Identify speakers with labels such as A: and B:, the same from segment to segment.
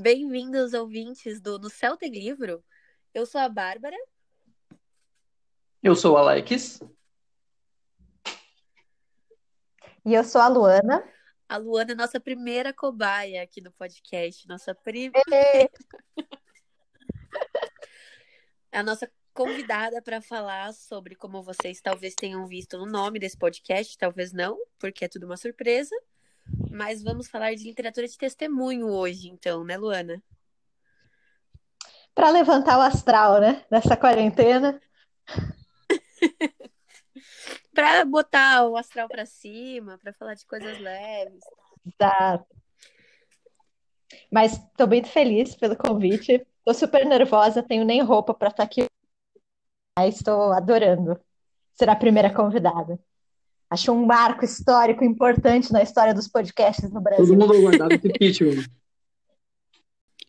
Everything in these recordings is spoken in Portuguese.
A: Bem-vindos, ouvintes do No Céu Tem Livro. Eu sou a Bárbara.
B: Eu sou o Alex.
C: E eu sou a Luana.
A: A Luana é nossa primeira cobaia aqui no podcast. Nossa primeira. É a nossa convidada para falar sobre como vocês talvez tenham visto no nome desse podcast, talvez não, porque é tudo uma surpresa. Mas vamos falar de literatura de testemunho hoje, então, né, Luana?
C: Para levantar o astral, né? Nessa quarentena.
A: para botar o astral para cima, para falar de coisas leves.
C: Exato. Mas estou muito feliz pelo convite. Estou super nervosa, tenho nem roupa para estar tá aqui. Mas estou adorando ser a primeira convidada. Acho um marco histórico importante na história dos podcasts no Brasil.
B: Todo mundo aguardava esse pitch,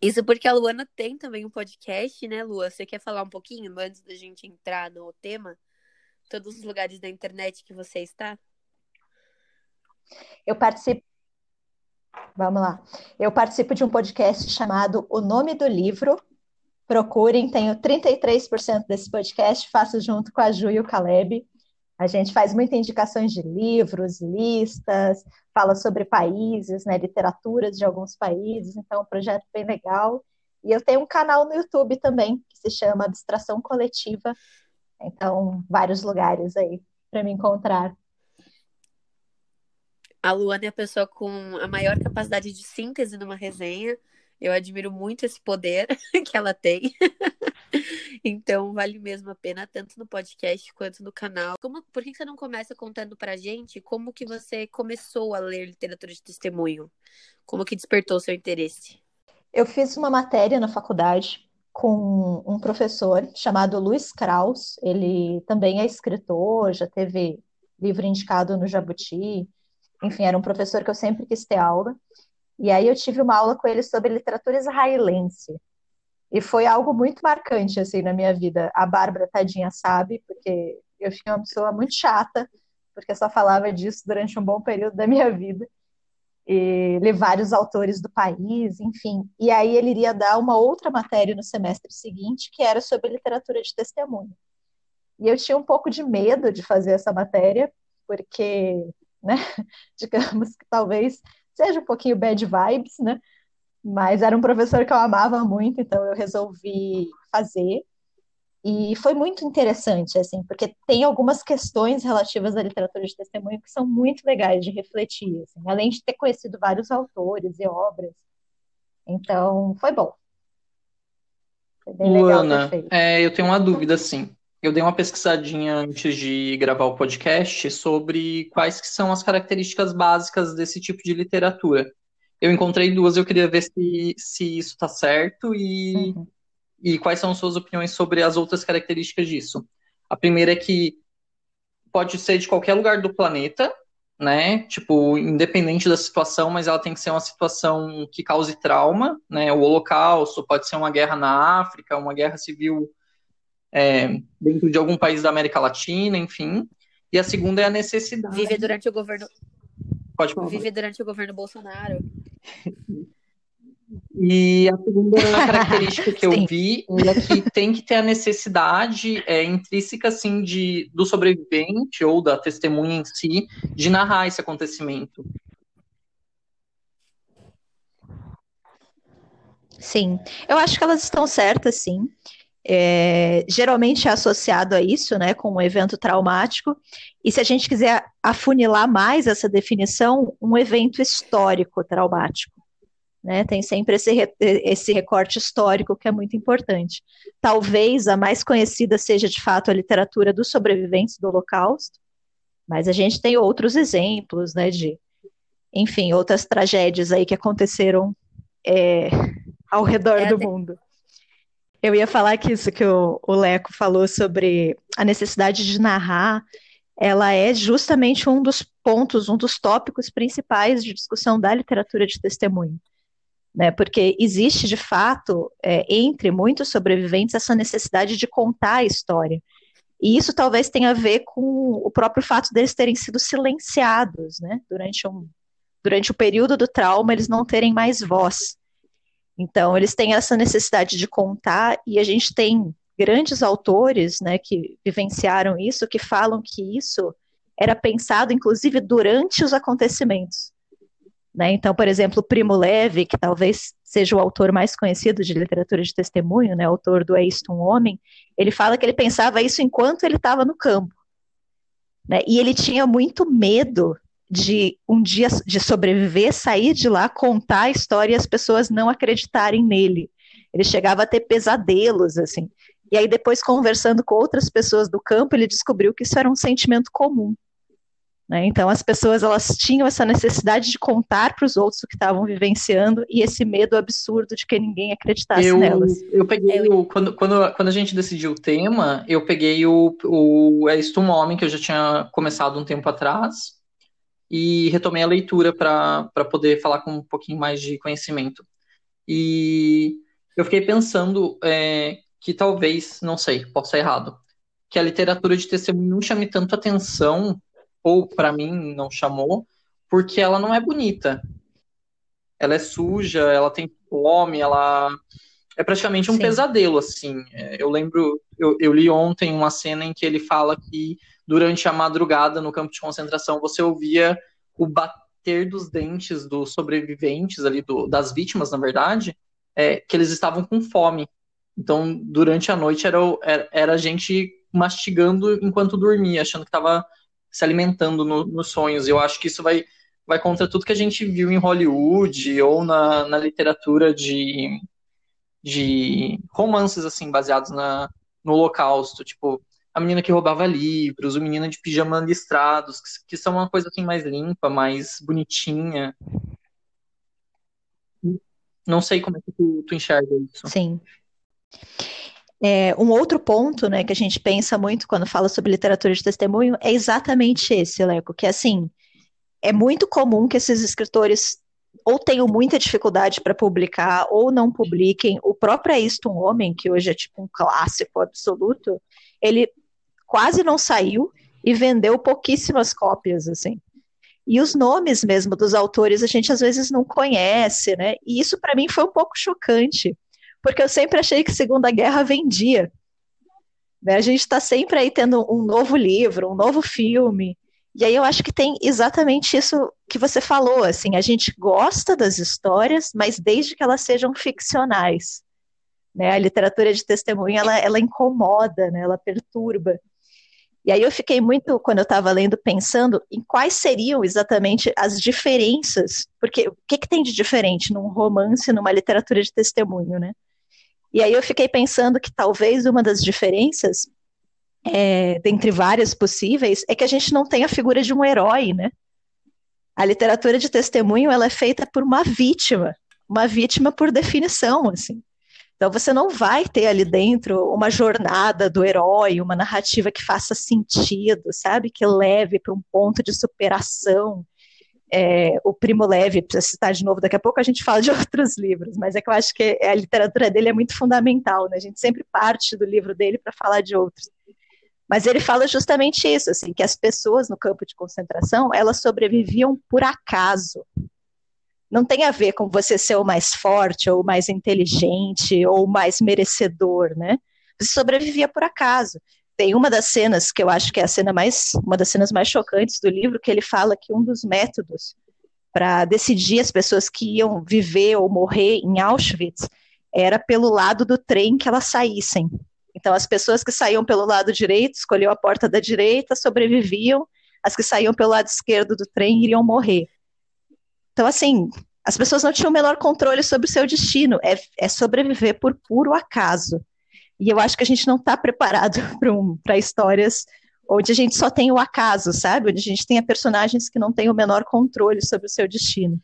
A: Isso porque a Luana tem também um podcast, né, Lua? Você quer falar um pouquinho antes da gente entrar no tema? Todos os lugares da internet que você está?
C: Eu participo. Vamos lá. Eu participo de um podcast chamado O Nome do Livro. Procurem, tenho 33% desse podcast, faço junto com a Ju e o Caleb. A gente faz muitas indicações de livros, listas, fala sobre países, né, literaturas de alguns países, então é um projeto bem legal. E eu tenho um canal no YouTube também, que se chama Abstração Coletiva. Então, vários lugares aí para me encontrar.
A: A Luana é a pessoa com a maior capacidade de síntese numa resenha. Eu admiro muito esse poder que ela tem. então, vale mesmo a pena, tanto no podcast quanto no canal. Como, por que você não começa contando pra gente como que você começou a ler literatura de testemunho? Como que despertou seu interesse?
C: Eu fiz uma matéria na faculdade com um professor chamado Luiz Kraus. Ele também é escritor, já teve livro indicado no Jabuti. Enfim, era um professor que eu sempre quis ter aula. E aí eu tive uma aula com ele sobre literatura israelense. E foi algo muito marcante, assim, na minha vida. A Bárbara, tadinha, sabe, porque eu fiquei uma pessoa muito chata, porque só falava disso durante um bom período da minha vida. E li vários autores do país, enfim. E aí ele iria dar uma outra matéria no semestre seguinte, que era sobre literatura de testemunho. E eu tinha um pouco de medo de fazer essa matéria, porque, né, digamos que talvez seja um pouquinho bad vibes, né? Mas era um professor que eu amava muito, então eu resolvi fazer. E foi muito interessante, assim, porque tem algumas questões relativas à literatura de testemunho que são muito legais de refletir, assim, além de ter conhecido vários autores e obras. Então, foi bom.
B: Foi bem Luana, legal é, eu tenho uma dúvida, assim. Eu dei uma pesquisadinha antes de gravar o podcast sobre quais que são as características básicas desse tipo de literatura. Eu encontrei duas, eu queria ver se, se isso está certo e, uhum. e quais são suas opiniões sobre as outras características disso. A primeira é que pode ser de qualquer lugar do planeta, né? Tipo, independente da situação, mas ela tem que ser uma situação que cause trauma, né? O Holocausto pode ser uma guerra na África, uma guerra civil é, dentro de algum país da América Latina, enfim. E a segunda é a necessidade.
A: Viver durante o governo
B: Pode falar.
A: Viver durante o governo Bolsonaro.
B: E a segunda característica que eu vi é que tem que ter a necessidade é, intrínseca, assim, de, do sobrevivente ou da testemunha em si, de narrar esse acontecimento.
C: Sim, eu acho que elas estão certas, sim é, geralmente é associado a isso, né, com um evento traumático. E se a gente quiser afunilar mais essa definição, um evento histórico traumático. Né, tem sempre esse, esse recorte histórico que é muito importante. Talvez a mais conhecida seja de fato a literatura dos sobreviventes do Holocausto, mas a gente tem outros exemplos, né, de, enfim, outras tragédias aí que aconteceram é, ao redor é, do mundo. Eu ia falar que isso que o, Leco falou sobre a necessidade de narrar, ela é justamente um dos pontos, um dos tópicos principais de discussão da literatura de testemunho. Né, porque existe, de fato, é, entre muitos sobreviventes, essa necessidade de contar a história. E isso talvez tenha a ver com o próprio fato deles terem sido silenciados, né, durante, um, durante o período do trauma, eles não terem mais voz. Então, eles têm essa necessidade de contar, e a gente tem grandes autores né, que vivenciaram isso, que falam que isso era pensado, inclusive, durante os acontecimentos. Né? Então, por exemplo, Primo Levi, que talvez seja o autor mais conhecido de literatura de testemunho, né, autor do É Isto um Homem, ele fala que ele pensava isso enquanto ele estava no campo. Né? E ele tinha muito medo de um dia de sobreviver, sair de lá, contar a história e as pessoas não acreditarem nele. Ele chegava a ter pesadelos, assim. E aí, depois, conversando com outras pessoas do campo, ele descobriu que isso era um sentimento comum. Né? Então, as pessoas elas tinham essa necessidade de contar para os outros o que estavam vivenciando e esse medo absurdo de que ninguém acreditasse
B: eu,
C: nelas.
B: Eu peguei o, quando, quando, quando a gente decidiu o tema, eu peguei o, o É Isto um Homem, que eu já tinha começado um tempo atrás, e retomei a leitura para poder falar com um pouquinho mais de conhecimento. E eu fiquei pensando é, que talvez, não sei, posso estar errado, que a literatura de testemunho não chame tanto atenção ou para mim não chamou, porque ela não é bonita. Ela é suja, ela tem fome, ela é praticamente um Sim. pesadelo, assim. É, eu lembro, eu, eu, li ontem uma cena em que ele fala que durante a madrugada no campo de concentração você ouvia o bater dos dentes dos sobreviventes ali, do, das vítimas, na verdade, é, que eles estavam com fome. Então, durante a noite era, era, era a gente mastigando enquanto dormia, achando que estava se alimentando no, nos sonhos. Eu acho que isso vai, vai contra tudo que a gente viu em Hollywood ou na, na literatura de, de romances, assim, baseados na, no holocausto. Tipo, a menina que roubava livros, o menino de pijama listrados, que, que são uma coisa assim mais limpa, mais bonitinha. Não sei como é que tu, tu enxerga isso.
C: Sim. É, um outro ponto, né, que a gente pensa muito quando fala sobre literatura de testemunho é exatamente esse, Leco, que assim, é muito comum que esses escritores ou tenham muita dificuldade para publicar ou não publiquem. O próprio um Homem, que hoje é tipo um clássico absoluto, ele quase não saiu e vendeu pouquíssimas cópias, assim. E os nomes mesmo dos autores a gente às vezes não conhece, né? E isso para mim foi um pouco chocante porque eu sempre achei que Segunda Guerra vendia. Né? A gente está sempre aí tendo um novo livro, um novo filme. E aí eu acho que tem exatamente isso que você falou, assim, a gente gosta das histórias, mas desde que elas sejam ficcionais. Né? A literatura de testemunho, ela, ela incomoda, né? ela perturba. E aí eu fiquei muito, quando eu estava lendo, pensando em quais seriam exatamente as diferenças, porque o que, que tem de diferente num romance, numa literatura de testemunho, né? E aí eu fiquei pensando que talvez uma das diferenças, é, dentre várias possíveis, é que a gente não tem a figura de um herói, né? A literatura de testemunho ela é feita por uma vítima, uma vítima por definição, assim. Então você não vai ter ali dentro uma jornada do herói, uma narrativa que faça sentido, sabe? Que leve para um ponto de superação, é, o Primo Levi, para citar de novo, daqui a pouco a gente fala de outros livros, mas é que eu acho que a literatura dele é muito fundamental, né? A gente sempre parte do livro dele para falar de outros. Mas ele fala justamente isso, assim, que as pessoas no campo de concentração, elas sobreviviam por acaso. Não tem a ver com você ser o mais forte, ou o mais inteligente, ou o mais merecedor, né? Você sobrevivia por acaso. Tem uma das cenas que eu acho que é a cena mais, uma das cenas mais chocantes do livro, que ele fala que um dos métodos para decidir as pessoas que iam viver ou morrer em Auschwitz era pelo lado do trem que elas saíssem. Então, as pessoas que saíam pelo lado direito, escolhiam a porta da direita, sobreviviam, as que saíam pelo lado esquerdo do trem iriam morrer. Então, assim, as pessoas não tinham o menor controle sobre o seu destino, é, é sobreviver por puro acaso. E eu acho que a gente não está preparado para um, histórias onde a gente só tem o acaso, sabe? Onde a gente tenha personagens que não têm o menor controle sobre o seu destino.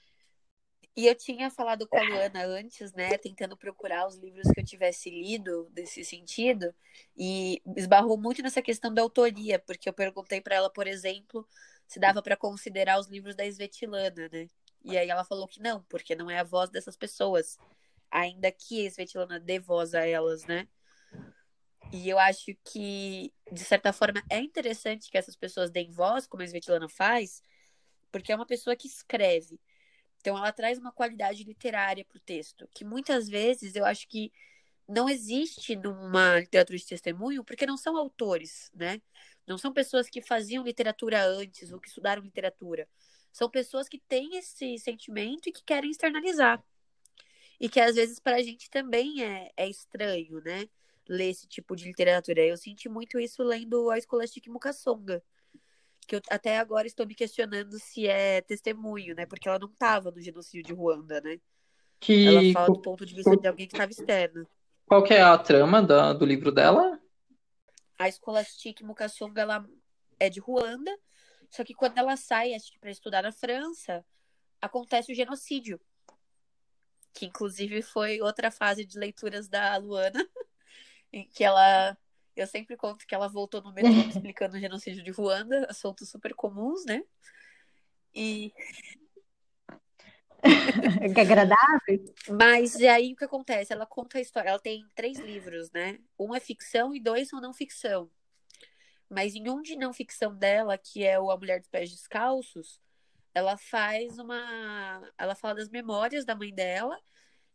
A: E eu tinha falado com a Luana antes, né, tentando procurar os livros que eu tivesse lido desse sentido, e esbarrou muito nessa questão da autoria, porque eu perguntei para ela, por exemplo, se dava para considerar os livros da Svetlana, né? E aí ela falou que não, porque não é a voz dessas pessoas, ainda que a Svetlana dê voz a elas, né? E eu acho que, de certa forma, é interessante que essas pessoas deem voz, como a Svetlana faz, porque é uma pessoa que escreve. Então ela traz uma qualidade literária para o texto, que muitas vezes eu acho que não existe numa literatura de testemunho, porque não são autores, né? Não são pessoas que faziam literatura antes ou que estudaram literatura. São pessoas que têm esse sentimento e que querem externalizar. E que às vezes para a gente também é, é estranho, né? Ler esse tipo de literatura. Eu senti muito isso lendo a Scholastic Mukasonga. Que eu até agora estou me questionando se é testemunho, né? Porque ela não estava no genocídio de Ruanda, né? Que... Ela fala do ponto de vista de alguém que estava externo.
B: Qual que é a trama da, do livro dela?
A: A Scholastique Mukasonga, ela é de Ruanda, só que quando ela sai, acho que para estudar na França, acontece o genocídio. Que inclusive foi outra fase de leituras da Luana, em que ela eu sempre conto que ela voltou no metrô explicando o genocídio de Ruanda, assuntos super comuns, né? E
C: que agradável.
A: Mas aí o que acontece? Ela conta a história. Ela tem três livros, né? Um é ficção e dois são não ficção. Mas em um de não ficção dela, que é o A Mulher dos Pés Descalços, ela faz uma. Ela fala das memórias da mãe dela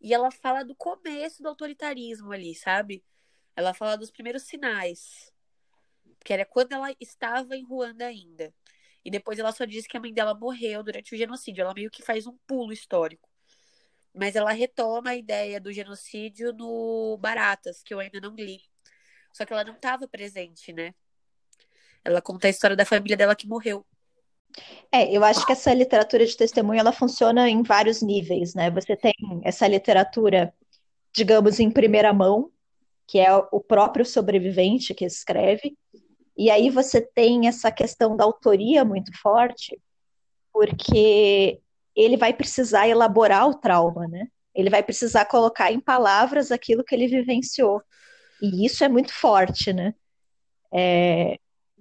A: e ela fala do começo do autoritarismo ali, sabe? Ela fala dos primeiros sinais. Que era quando ela estava em Ruanda ainda. E depois ela só diz que a mãe dela morreu durante o genocídio. Ela meio que faz um pulo histórico. Mas ela retoma a ideia do genocídio no Baratas, que eu ainda não li. Só que ela não estava presente, né? Ela conta a história da família dela que morreu.
C: É, eu acho que essa literatura de testemunho ela funciona em vários níveis, né? Você tem essa literatura, digamos, em primeira mão, que é o próprio sobrevivente que escreve, e aí você tem essa questão da autoria muito forte, porque ele vai precisar elaborar o trauma, né? Ele vai precisar colocar em palavras aquilo que ele vivenciou. E isso é muito forte, né? É,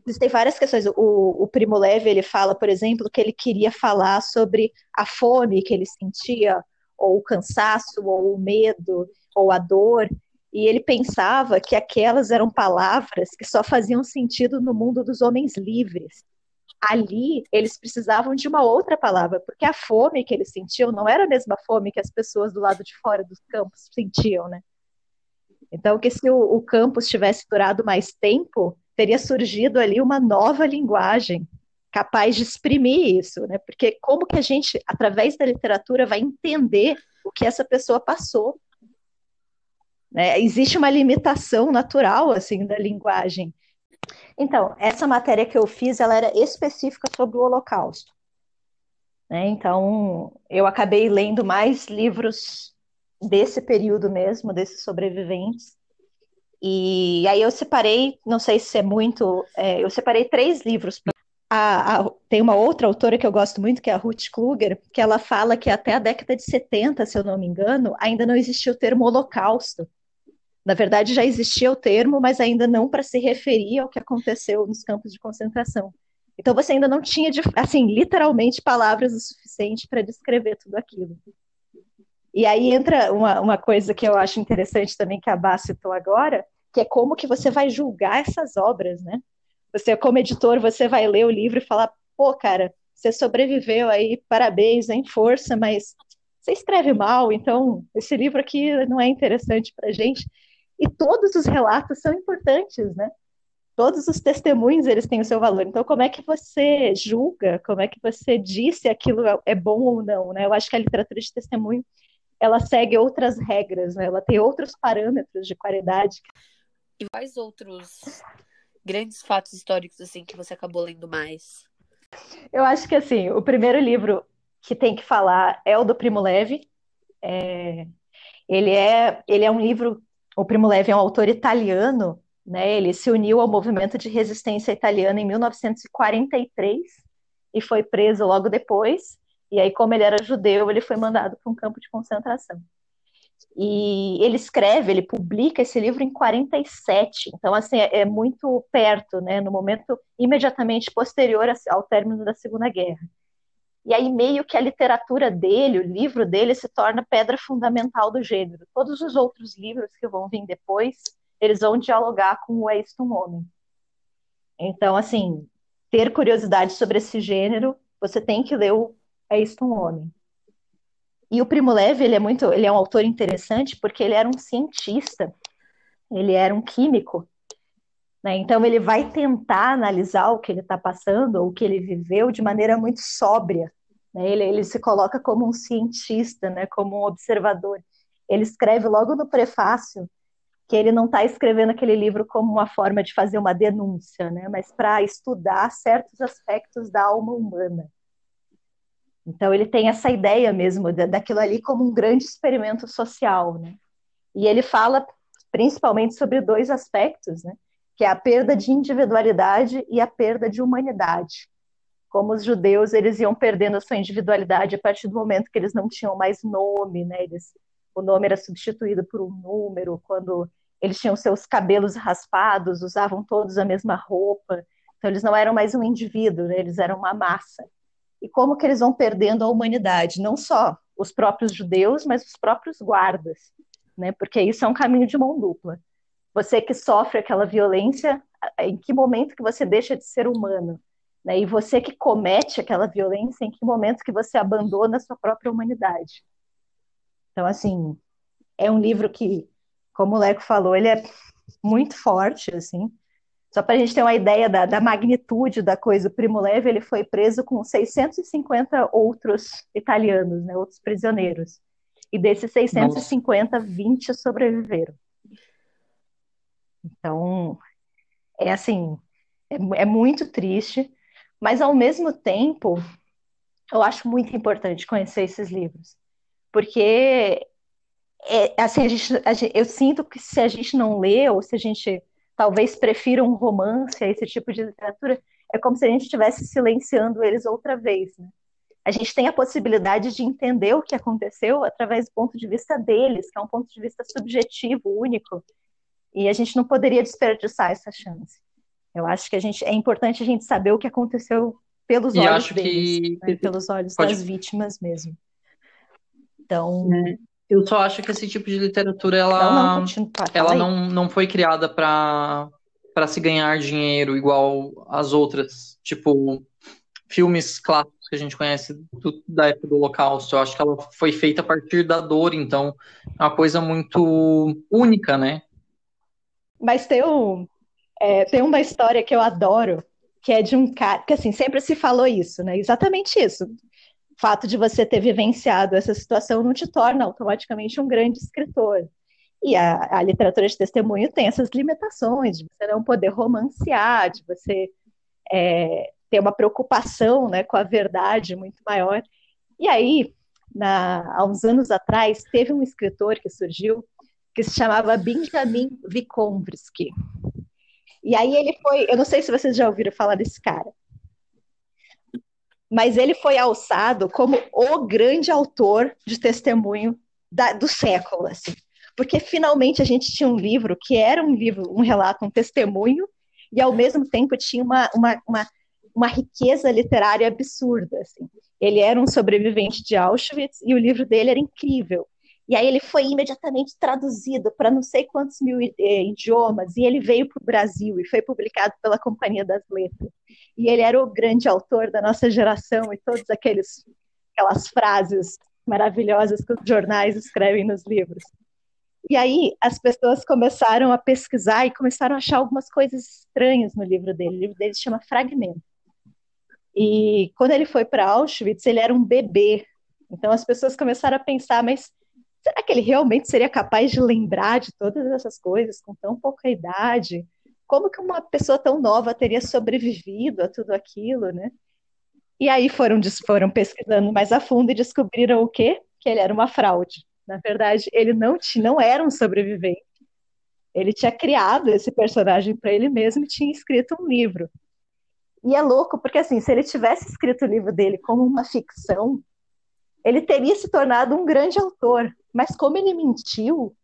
C: existem várias questões. O, o Primo Leve, ele fala, por exemplo, que ele queria falar sobre a fome que ele sentia, ou o cansaço, ou o medo, ou a dor, e ele pensava que aquelas eram palavras que só faziam sentido no mundo dos homens livres. Ali, eles precisavam de uma outra palavra, porque a fome que eles sentiam não era a mesma fome que as pessoas do lado de fora dos campos sentiam, né? Então, que se o, o campus tivesse durado mais tempo, teria surgido ali uma nova linguagem capaz de exprimir isso, né? Porque como que a gente, através da literatura, vai entender o que essa pessoa passou? Né? Existe uma limitação natural assim da linguagem. Então, essa matéria que eu fiz, ela era específica sobre o Holocausto. Né? Então, eu acabei lendo mais livros desse período mesmo, desses sobreviventes. E aí eu separei, não sei se é muito, é, eu separei três livros. A, a, tem uma outra autora que eu gosto muito, que é a Ruth Kluger, que ela fala que até a década de 70, se eu não me engano, ainda não existia o termo holocausto. Na verdade, já existia o termo, mas ainda não para se referir ao que aconteceu nos campos de concentração. Então, você ainda não tinha, assim, literalmente palavras o suficiente para descrever tudo aquilo. E aí entra uma, uma coisa que eu acho interessante também, que a Bá citou agora, que é como que você vai julgar essas obras, né? Você, como editor, você vai ler o livro e falar, pô, cara, você sobreviveu aí, parabéns, em força, mas você escreve mal, então esse livro aqui não é interessante para gente. E todos os relatos são importantes, né? Todos os testemunhos, eles têm o seu valor. Então, como é que você julga? Como é que você diz se aquilo é bom ou não, né? Eu acho que a literatura de testemunho, ela segue outras regras, né? Ela tem outros parâmetros de qualidade.
A: E quais outros grandes fatos históricos, assim, que você acabou lendo mais?
C: Eu acho que, assim, o primeiro livro que tem que falar é o do Primo Levi. É... Ele, é, ele é um livro o Primo Levi é um autor italiano, né? Ele se uniu ao movimento de resistência italiana em 1943 e foi preso logo depois. E aí, como ele era judeu, ele foi mandado para um campo de concentração. E ele escreve, ele publica esse livro em 47. Então, assim, é, é muito perto, né? No momento imediatamente posterior ao término da Segunda Guerra. E aí, meio que a literatura dele, o livro dele, se torna pedra fundamental do gênero. Todos os outros livros que vão vir depois, eles vão dialogar com o É Isto um Homem. Então, assim, ter curiosidade sobre esse gênero, você tem que ler o É Isto um Homem. E o Primo Levi, ele é muito, ele é um autor interessante porque ele era um cientista, ele era um químico, né? Então ele vai tentar analisar o que ele está passando, ou o que ele viveu, de maneira muito sóbria. Né? Ele, ele se coloca como um cientista, né? Como um observador. Ele escreve logo no prefácio que ele não está escrevendo aquele livro como uma forma de fazer uma denúncia, né? Mas para estudar certos aspectos da alma humana. Então ele tem essa ideia mesmo daquilo ali como um grande experimento social, né? E ele fala principalmente sobre dois aspectos, né? Que é a perda de individualidade e a perda de humanidade. Como os judeus eles iam perdendo a sua individualidade a partir do momento que eles não tinham mais nome, né? Eles, o nome era substituído por um número, quando eles tinham seus cabelos raspados, usavam todos a mesma roupa, então eles não eram mais um indivíduo, né? eles eram uma massa e como que eles vão perdendo a humanidade, não só os próprios judeus, mas os próprios guardas, né? Porque isso é um caminho de mão dupla. Você que sofre aquela violência, em que momento que você deixa de ser humano? Né? E você que comete aquela violência, em que momento que você abandona a sua própria humanidade? Então, assim, é um livro que, como o Leco falou, ele é muito forte, assim, só para a gente ter uma ideia da, da, magnitude da coisa, o Primo Levi ele foi preso com 650 outros italianos, né, outros prisioneiros. E desses 650, Nossa. 20 sobreviveram. Então, é assim, é, é muito triste, mas ao mesmo tempo, eu acho muito importante conhecer esses livros, porque é, assim, a gente, a gente, eu sinto que se a gente não lê, ou se a gente talvez prefiram um romance a esse tipo de literatura, é como se a gente estivesse silenciando eles outra vez. Né? A gente tem a possibilidade de entender o que aconteceu através do ponto de vista deles, que é um ponto de vista subjetivo, único, e a gente não poderia desperdiçar essa chance. Eu acho que a gente é importante a gente saber o que aconteceu pelos e olhos deles, que... né? pelos olhos Pode... das vítimas mesmo. Então,
B: é. Eu só acho que esse tipo de literatura ela não, não, ela não, não foi criada para para se ganhar dinheiro igual as outras, tipo filmes clássicos que a gente conhece do, da época do Holocausto. Eu acho que ela foi feita a partir da dor, então é uma coisa muito única, né?
C: Mas tem, um, é, tem uma história que eu adoro, que é de um cara, que assim, sempre se falou isso, né? Exatamente isso fato de você ter vivenciado essa situação não te torna automaticamente um grande escritor. E a, a, literatura de testemunho tem essas limitações, de você não poder romancear, de você é, ter uma preocupação né, com a verdade muito maior. E aí, na, há uns anos atrás, teve um escritor que surgiu que se chamava Benjamin Vygotsky. E aí ele foi, eu não sei se vocês já ouviram falar desse cara, mas ele foi alçado como o grande autor de testemunho da, do século, assim. Porque finalmente a gente tinha um livro que era um livro, um relato, um testemunho, e ao mesmo tempo tinha uma, uma, uma, uma riqueza literária absurda. Assim. Ele era um sobrevivente de Auschwitz e o livro dele era incrível. E aí ele foi imediatamente traduzido para não sei quantos mil eh, idiomas, e ele veio para o Brasil e foi publicado pela Companhia das Letras. E ele era o grande autor da nossa geração e todas aqueles, aquelas frases maravilhosas que os jornais escrevem nos livros. E aí as pessoas começaram a pesquisar e começaram a achar algumas coisas estranhas no livro dele. O livro dele se chama Fragmento. E quando ele foi para Auschwitz, ele era um bebê. Então as pessoas começaram a pensar, mas será que ele realmente seria capaz de lembrar de todas essas coisas com tão pouca idade? Como que uma pessoa tão nova teria sobrevivido a tudo aquilo, né? E aí foram, foram pesquisando mais a fundo e descobriram o quê? Que ele era uma fraude. Na verdade, ele não, não era um sobrevivente. Ele tinha criado esse personagem para ele mesmo e tinha escrito um livro. E é louco, porque assim, se ele tivesse escrito o livro dele como uma ficção, ele teria se tornado um grande autor. Mas como ele mentiu,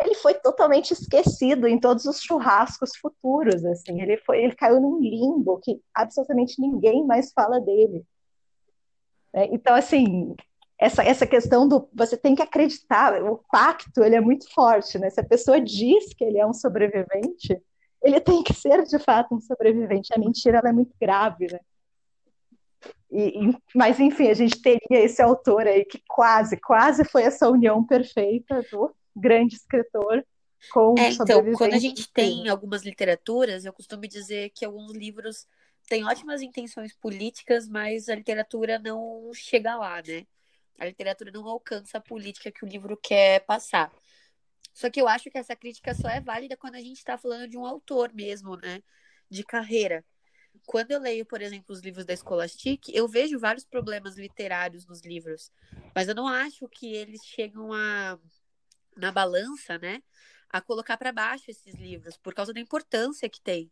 C: ele foi totalmente esquecido em todos os churrascos futuros, assim. Ele foi, ele caiu num limbo que absolutamente ninguém mais fala dele. É, então, assim, essa, essa questão do você tem que acreditar, o pacto ele é muito forte, né? Se a pessoa diz que ele é um sobrevivente, ele tem que ser de fato um sobrevivente. A mentira ela é muito grave, né? E, e, mas, enfim, a gente teria esse autor aí que quase, quase foi essa união perfeita do grande escritor com
A: é, então, quando a gente tem algumas literaturas, eu costumo dizer que alguns livros têm ótimas intenções políticas, mas a literatura não chega lá, né? A literatura não alcança a política que o livro quer passar. Só que eu acho que essa crítica só é válida quando a gente está falando de um autor mesmo, né? De carreira. Quando eu leio, por exemplo, os livros da Scholastic, eu vejo vários problemas literários nos livros, mas eu não acho que eles chegam a na balança, né? a colocar para baixo esses livros, por causa da importância que tem,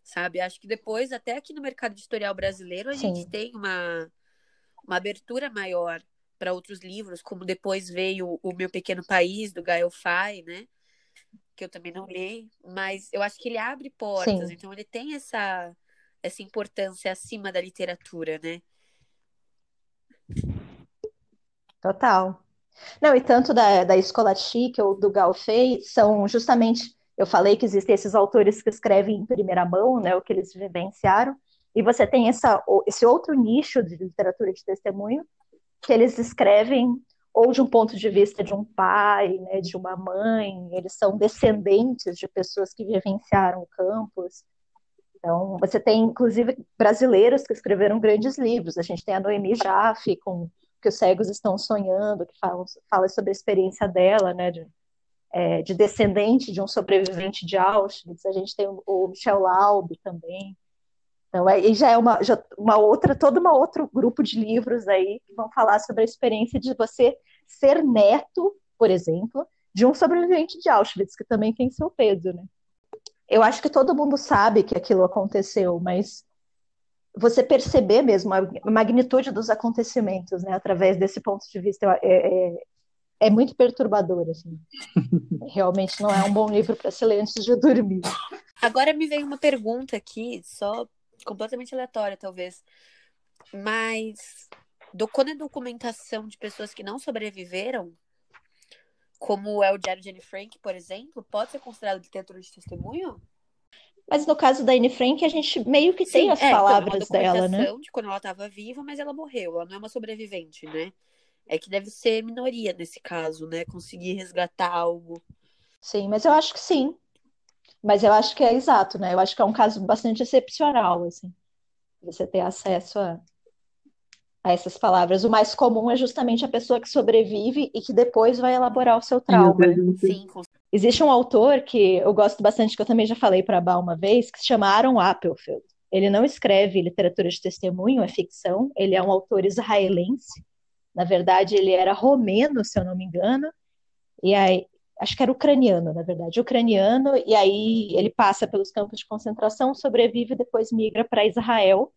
A: sabe? Acho que depois, até aqui no mercado editorial brasileiro, a Sim. gente tem uma, uma abertura maior para outros livros, como depois veio O Meu Pequeno País, do Gael Fay, né? Que eu também não li, mas eu acho que ele abre portas, Sim. então ele tem essa, essa importância acima da literatura, né?
C: Total. Não, e tanto da, da Escola Chique ou do Galfei são justamente, eu falei que existem esses autores que escrevem em primeira mão, né, o que eles vivenciaram, e você tem essa, esse outro nicho de literatura de testemunho, que eles escrevem ou de um ponto de vista de um pai, né, de uma mãe, eles são descendentes de pessoas que vivenciaram o campus. Então, você tem, inclusive, brasileiros que escreveram grandes livros. A gente tem a Noemi Jaffe com que os cegos estão sonhando, que fala, fala sobre a experiência dela, né, de, é, de, descendente de um sobrevivente de Auschwitz. A gente tem o, Michel Laube também. Então, aí já é uma, já uma outra, todo um outro grupo de livros aí que vão falar sobre a experiência de você ser neto, por exemplo, de um sobrevivente de Auschwitz, que também tem seu peso, né? Eu acho que todo mundo sabe que aquilo aconteceu, mas você perceber mesmo a magnitude dos acontecimentos, né, através desse ponto de vista, é, é, é muito perturbador, assim. Realmente não é um bom livro para se ler antes de dormir.
A: Agora me vem uma pergunta aqui, só completamente aleatória, talvez, mas do, quando é documentação de pessoas que não sobreviveram, como é o Diário de Anne Frank, por exemplo, pode ser considerado literatura de testemunho?
C: Mas no caso da Anne Frank, a gente meio que Sim, tem as é, palavras então, dela, né?
A: de quando ela estava viva, mas ela morreu. Ela não é uma sobrevivente, né? É que deve ser minoria nesse caso, né? Conseguir resgatar algo.
C: Sim, mas eu acho que sim. Mas eu acho que é exato, né? Eu acho que é um caso bastante excepcional, assim. Você ter acesso a, a essas palavras. O mais comum é justamente a pessoa que sobrevive e que depois vai elaborar o seu trauma.
A: Sim, com
C: Existe um autor que eu gosto bastante, que eu também já falei para a Bá uma vez, que se chama Aaron Appelfeld. Ele não escreve literatura de testemunho, é ficção. Ele é um autor israelense. Na verdade, ele era romeno, se eu não me engano. E aí, acho que era ucraniano, na verdade, ucraniano. E aí ele passa pelos campos de concentração, sobrevive e depois migra para Israel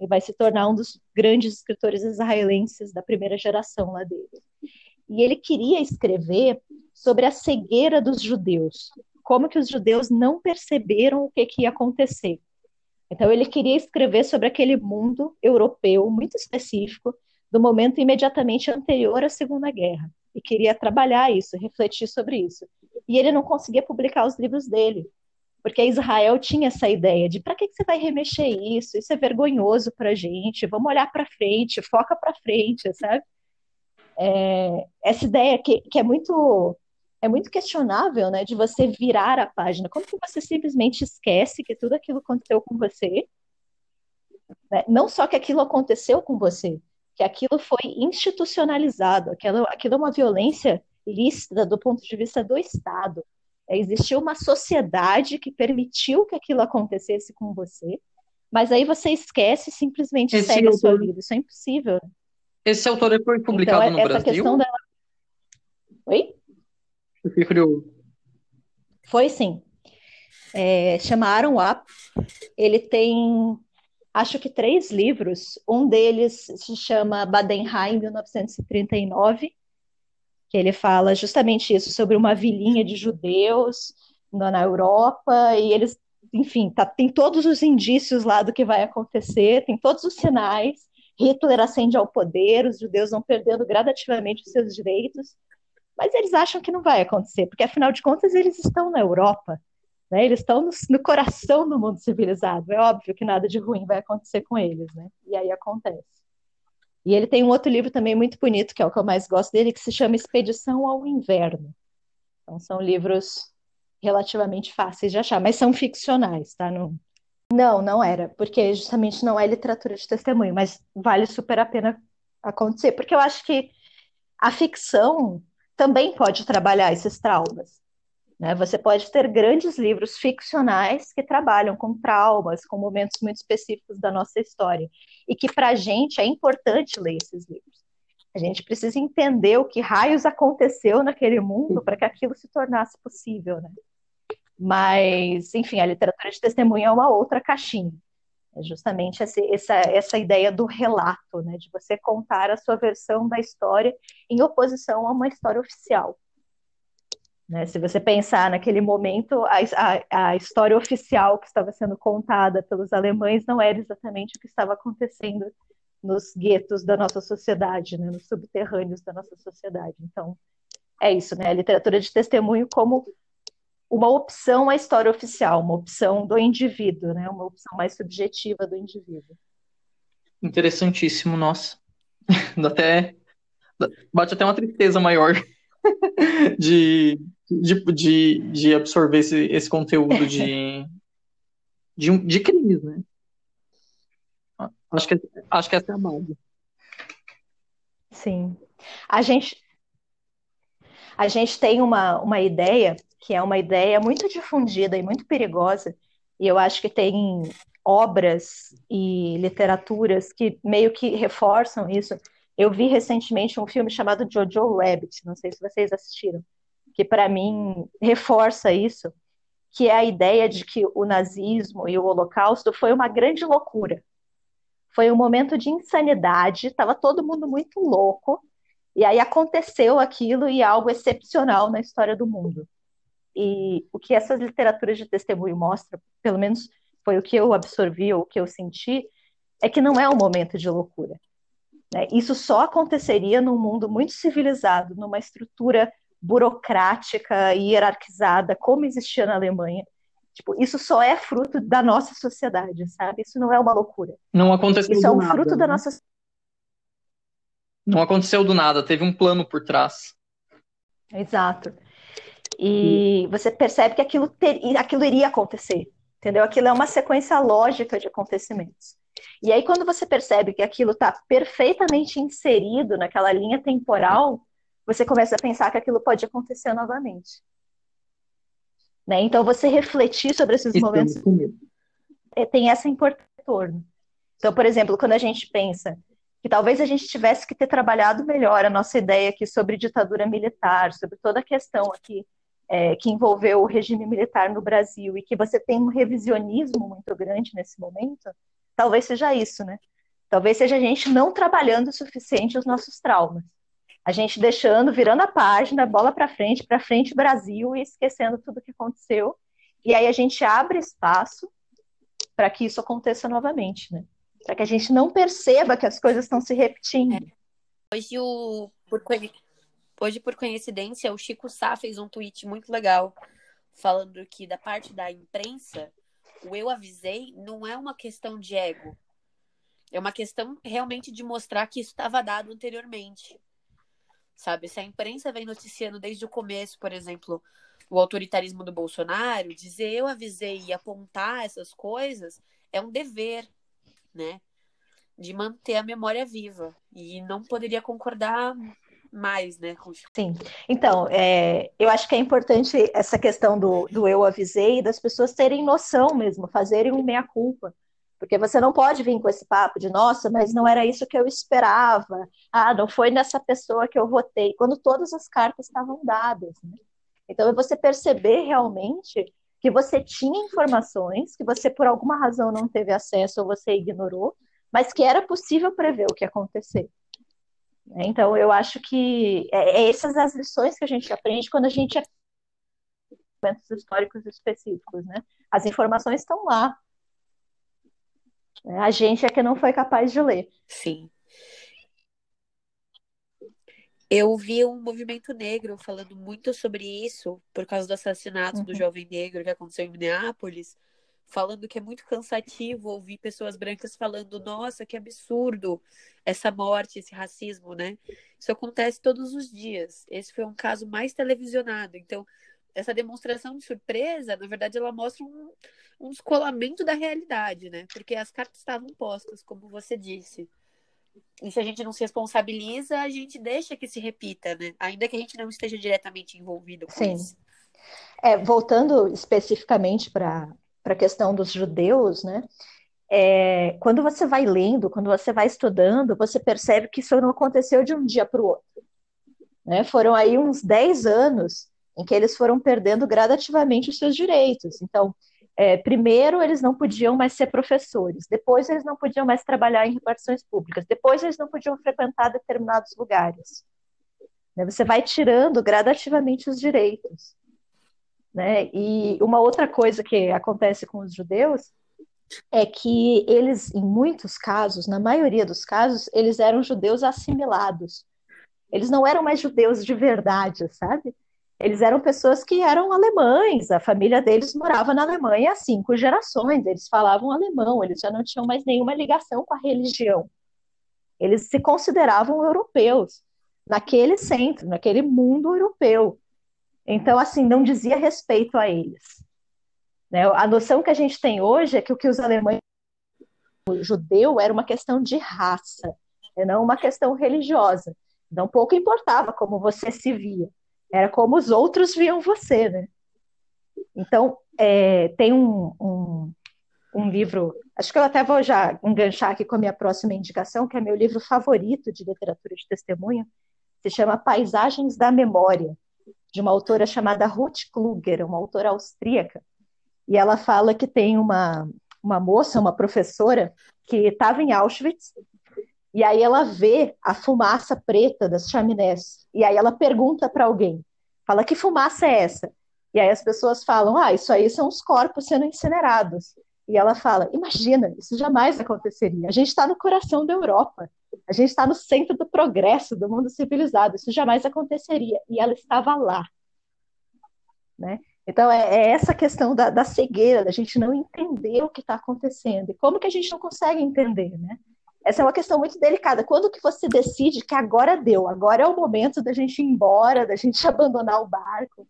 C: e vai se tornar um dos grandes escritores israelenses da primeira geração lá dele. E ele queria escrever sobre a cegueira dos judeus, como que os judeus não perceberam o que, que ia acontecer. Então ele queria escrever sobre aquele mundo europeu muito específico do momento imediatamente anterior à Segunda Guerra e queria trabalhar isso, refletir sobre isso. E ele não conseguia publicar os livros dele, porque Israel tinha essa ideia de para que, que você vai remexer isso? Isso é vergonhoso para a gente. Vamos olhar para frente, foca para frente, sabe? É, essa ideia que, que é muito é muito questionável, né, de você virar a página. Como que você simplesmente esquece que tudo aquilo aconteceu com você? Né? Não só que aquilo aconteceu com você, que aquilo foi institucionalizado, aquilo, aquilo é uma violência lícita do ponto de vista do Estado. É, existiu uma sociedade que permitiu que aquilo acontecesse com você, mas aí você esquece e simplesmente Esse segue autor... a sua vida. Isso é impossível.
B: Esse autor foi publicado então, no essa Brasil? Questão dela...
C: Oi?
B: Fiquei curioso.
C: Foi sim. É, chamaram Up. Ele tem, acho que três livros. Um deles se chama Badenheim, 1939, que ele fala justamente isso, sobre uma vilinha de judeus na Europa, e eles, enfim, tá, tem todos os indícios lá do que vai acontecer, tem todos os sinais. Hitler ascende ao poder, os judeus vão perdendo gradativamente os seus direitos, mas eles acham que não vai acontecer, porque afinal de contas eles estão na Europa. Né? Eles estão no, no, coração do mundo civilizado. É óbvio que nada de ruim vai acontecer com eles, né? E aí acontece. E ele tem um outro livro também muito bonito, que é o que eu mais gosto dele, que se chama Expedição ao Inverno. Então são livros relativamente fáceis de achar, mas são ficcionais, tá? Não, não, não era, porque justamente não é literatura de testemunho, mas vale super a pena acontecer, porque eu acho que a ficção também pode trabalhar esses traumas. Né? Você pode ter grandes livros ficcionais que trabalham com traumas, com momentos muito específicos da nossa história, e que para a gente é importante ler esses livros. A gente precisa entender o que raios aconteceu naquele mundo para que aquilo se tornasse possível. Né? Mas, enfim, a literatura de testemunho é uma outra caixinha. É justamente essa, essa, essa ideia do relato, né? de você contar a sua versão da história em oposição a uma história oficial. Né? Se você pensar naquele momento, a, a, a, história oficial que estava sendo contada pelos alemães não era exatamente o que estava acontecendo nos guetos da nossa sociedade, né? nos subterrâneos da nossa sociedade. Então, é isso, né? A literatura de testemunho como uma opção à história oficial, uma opção do indivíduo, né? Uma opção mais subjetiva do indivíduo.
B: Interessantíssimo, nossa. até bate até uma tristeza maior de, de, de, de absorver esse, esse conteúdo de, de, de crimes, né? Acho que, acho que essa é a base.
C: Sim. A gente, a gente tem uma, uma ideia que é uma ideia muito difundida e muito perigosa, e eu acho que tem obras e literaturas que meio que reforçam isso. Eu vi recentemente um filme chamado Jojo Rabbit, não sei se vocês assistiram, que para mim reforça isso, que é a ideia de que o nazismo e o holocausto foi uma grande loucura. Foi um momento de insanidade, estava todo mundo muito louco, e aí aconteceu aquilo e algo excepcional na história do mundo. E o que essas literaturas de testemunho mostram, pelo menos foi o que eu absorvi, o que eu senti, é que não é um momento de loucura. Né? Isso só aconteceria num mundo muito civilizado, numa estrutura burocrática e hierarquizada, como existia na Alemanha. Tipo, isso só é fruto da nossa sociedade, sabe? Isso não é uma loucura.
B: Não aconteceu
C: Isso é um
B: nada,
C: fruto
B: né?
C: da nossa
B: Não aconteceu do nada, teve um plano por trás.
C: Exato. E você percebe que aquilo, ter, aquilo iria acontecer, entendeu? Aquilo é uma sequência lógica de acontecimentos. E aí, quando você percebe que aquilo está perfeitamente inserido naquela linha temporal, você começa a pensar que aquilo pode acontecer novamente. Né? Então, você refletir sobre esses momentos é, tem essa importância. Então, por exemplo, quando a gente pensa que talvez a gente tivesse que ter trabalhado melhor a nossa ideia aqui sobre ditadura militar, sobre toda a questão aqui é, que envolveu o regime militar no Brasil e que você tem um revisionismo muito grande nesse momento, talvez seja isso, né? Talvez seja a gente não trabalhando o suficiente os nossos traumas. A gente deixando, virando a página, bola para frente, para frente Brasil e esquecendo tudo que aconteceu. E aí a gente abre espaço para que isso aconteça novamente, né? Para que a gente não perceba que as coisas estão se repetindo.
A: É. Hoje, o, por, Hoje, por coincidência, o Chico Sá fez um tweet muito legal falando que da parte da imprensa, o eu avisei não é uma questão de ego. É uma questão realmente de mostrar que isso estava dado anteriormente. Sabe? Se a imprensa vem noticiando desde o começo, por exemplo, o autoritarismo do Bolsonaro, dizer eu avisei e apontar essas coisas é um dever, né? De manter a memória viva. E não poderia concordar mais, né?
C: Sim. Então, é, eu acho que é importante essa questão do, do eu avisei, das pessoas terem noção mesmo, fazerem um meia-culpa. Porque você não pode vir com esse papo de, nossa, mas não era isso que eu esperava. Ah, não foi nessa pessoa que eu votei. Quando todas as cartas estavam dadas. Né? Então, é você perceber realmente que você tinha informações, que você por alguma razão não teve acesso ou você ignorou, mas que era possível prever o que ia acontecer. Né? Então, eu acho que é, é essas as lições que a gente aprende quando a gente é momentos históricos específicos, né? As informações estão lá. A gente é que não foi capaz de ler.
A: Sim. Eu vi um movimento negro falando muito sobre isso, por causa do assassinato uhum. do jovem negro que aconteceu em Minneapolis, falando que é muito cansativo ouvir pessoas brancas falando: nossa, que absurdo essa morte, esse racismo, né? Isso acontece todos os dias. Esse foi um caso mais televisionado. Então, essa demonstração de surpresa, na verdade, ela mostra um, um descolamento da realidade, né? Porque as cartas estavam postas, como você disse. E se a gente não se responsabiliza, a gente deixa que se repita, né? Ainda que a gente não esteja diretamente envolvido com Sim. isso.
C: É, voltando especificamente para a questão dos judeus, né? É, quando você vai lendo, quando você vai estudando, você percebe que isso não aconteceu de um dia para o outro. Né? Foram aí uns 10 anos em que eles foram perdendo gradativamente os seus direitos. Então, é, primeiro, eles não podiam mais ser professores, depois, eles não podiam mais trabalhar em repartições públicas, depois, eles não podiam frequentar determinados lugares. Né? Você vai tirando gradativamente os direitos. Né? E uma outra coisa que acontece com os judeus é que eles, em muitos casos, na maioria dos casos, eles eram judeus assimilados. Eles não eram mais judeus de verdade, sabe? Eles eram pessoas que eram alemães, a família deles morava na Alemanha há cinco gerações, eles falavam alemão, eles já não tinham mais nenhuma ligação com a religião. Eles se consideravam europeus, naquele centro, naquele mundo europeu. Então, assim, não dizia respeito a eles. Né? A noção que a gente tem hoje é que o que os alemães o judeu era uma questão de raça, e não uma questão religiosa. Então, pouco importava como você se via. Era como os outros viam você, né? Então, é, tem um, um, um, livro, acho que eu até vou já enganchar aqui com a minha próxima indicação, que é meu livro favorito de literatura de testemunho, se chama Paisagens da Memória, de uma autora chamada Ruth Kluger, uma autora austríaca, e ela fala que tem uma, uma moça, uma professora, que estava em Auschwitz e aí ela vê a fumaça preta das chaminés. E aí ela pergunta para alguém, fala, que fumaça é essa? E aí as pessoas falam, ah, isso aí são os corpos sendo incinerados. E ela fala, imagina, isso jamais aconteceria. A gente está no coração da Europa. A gente está no centro do progresso do mundo civilizado. Isso jamais aconteceria. E ela estava lá. Né? Então, é, é essa questão da, da, cegueira, da gente não entender o que está acontecendo. E como que a gente não consegue entender, né? Essa é uma questão muito delicada. Quando que você decide que agora deu, agora é o momento da gente ir embora, da gente abandonar o barco?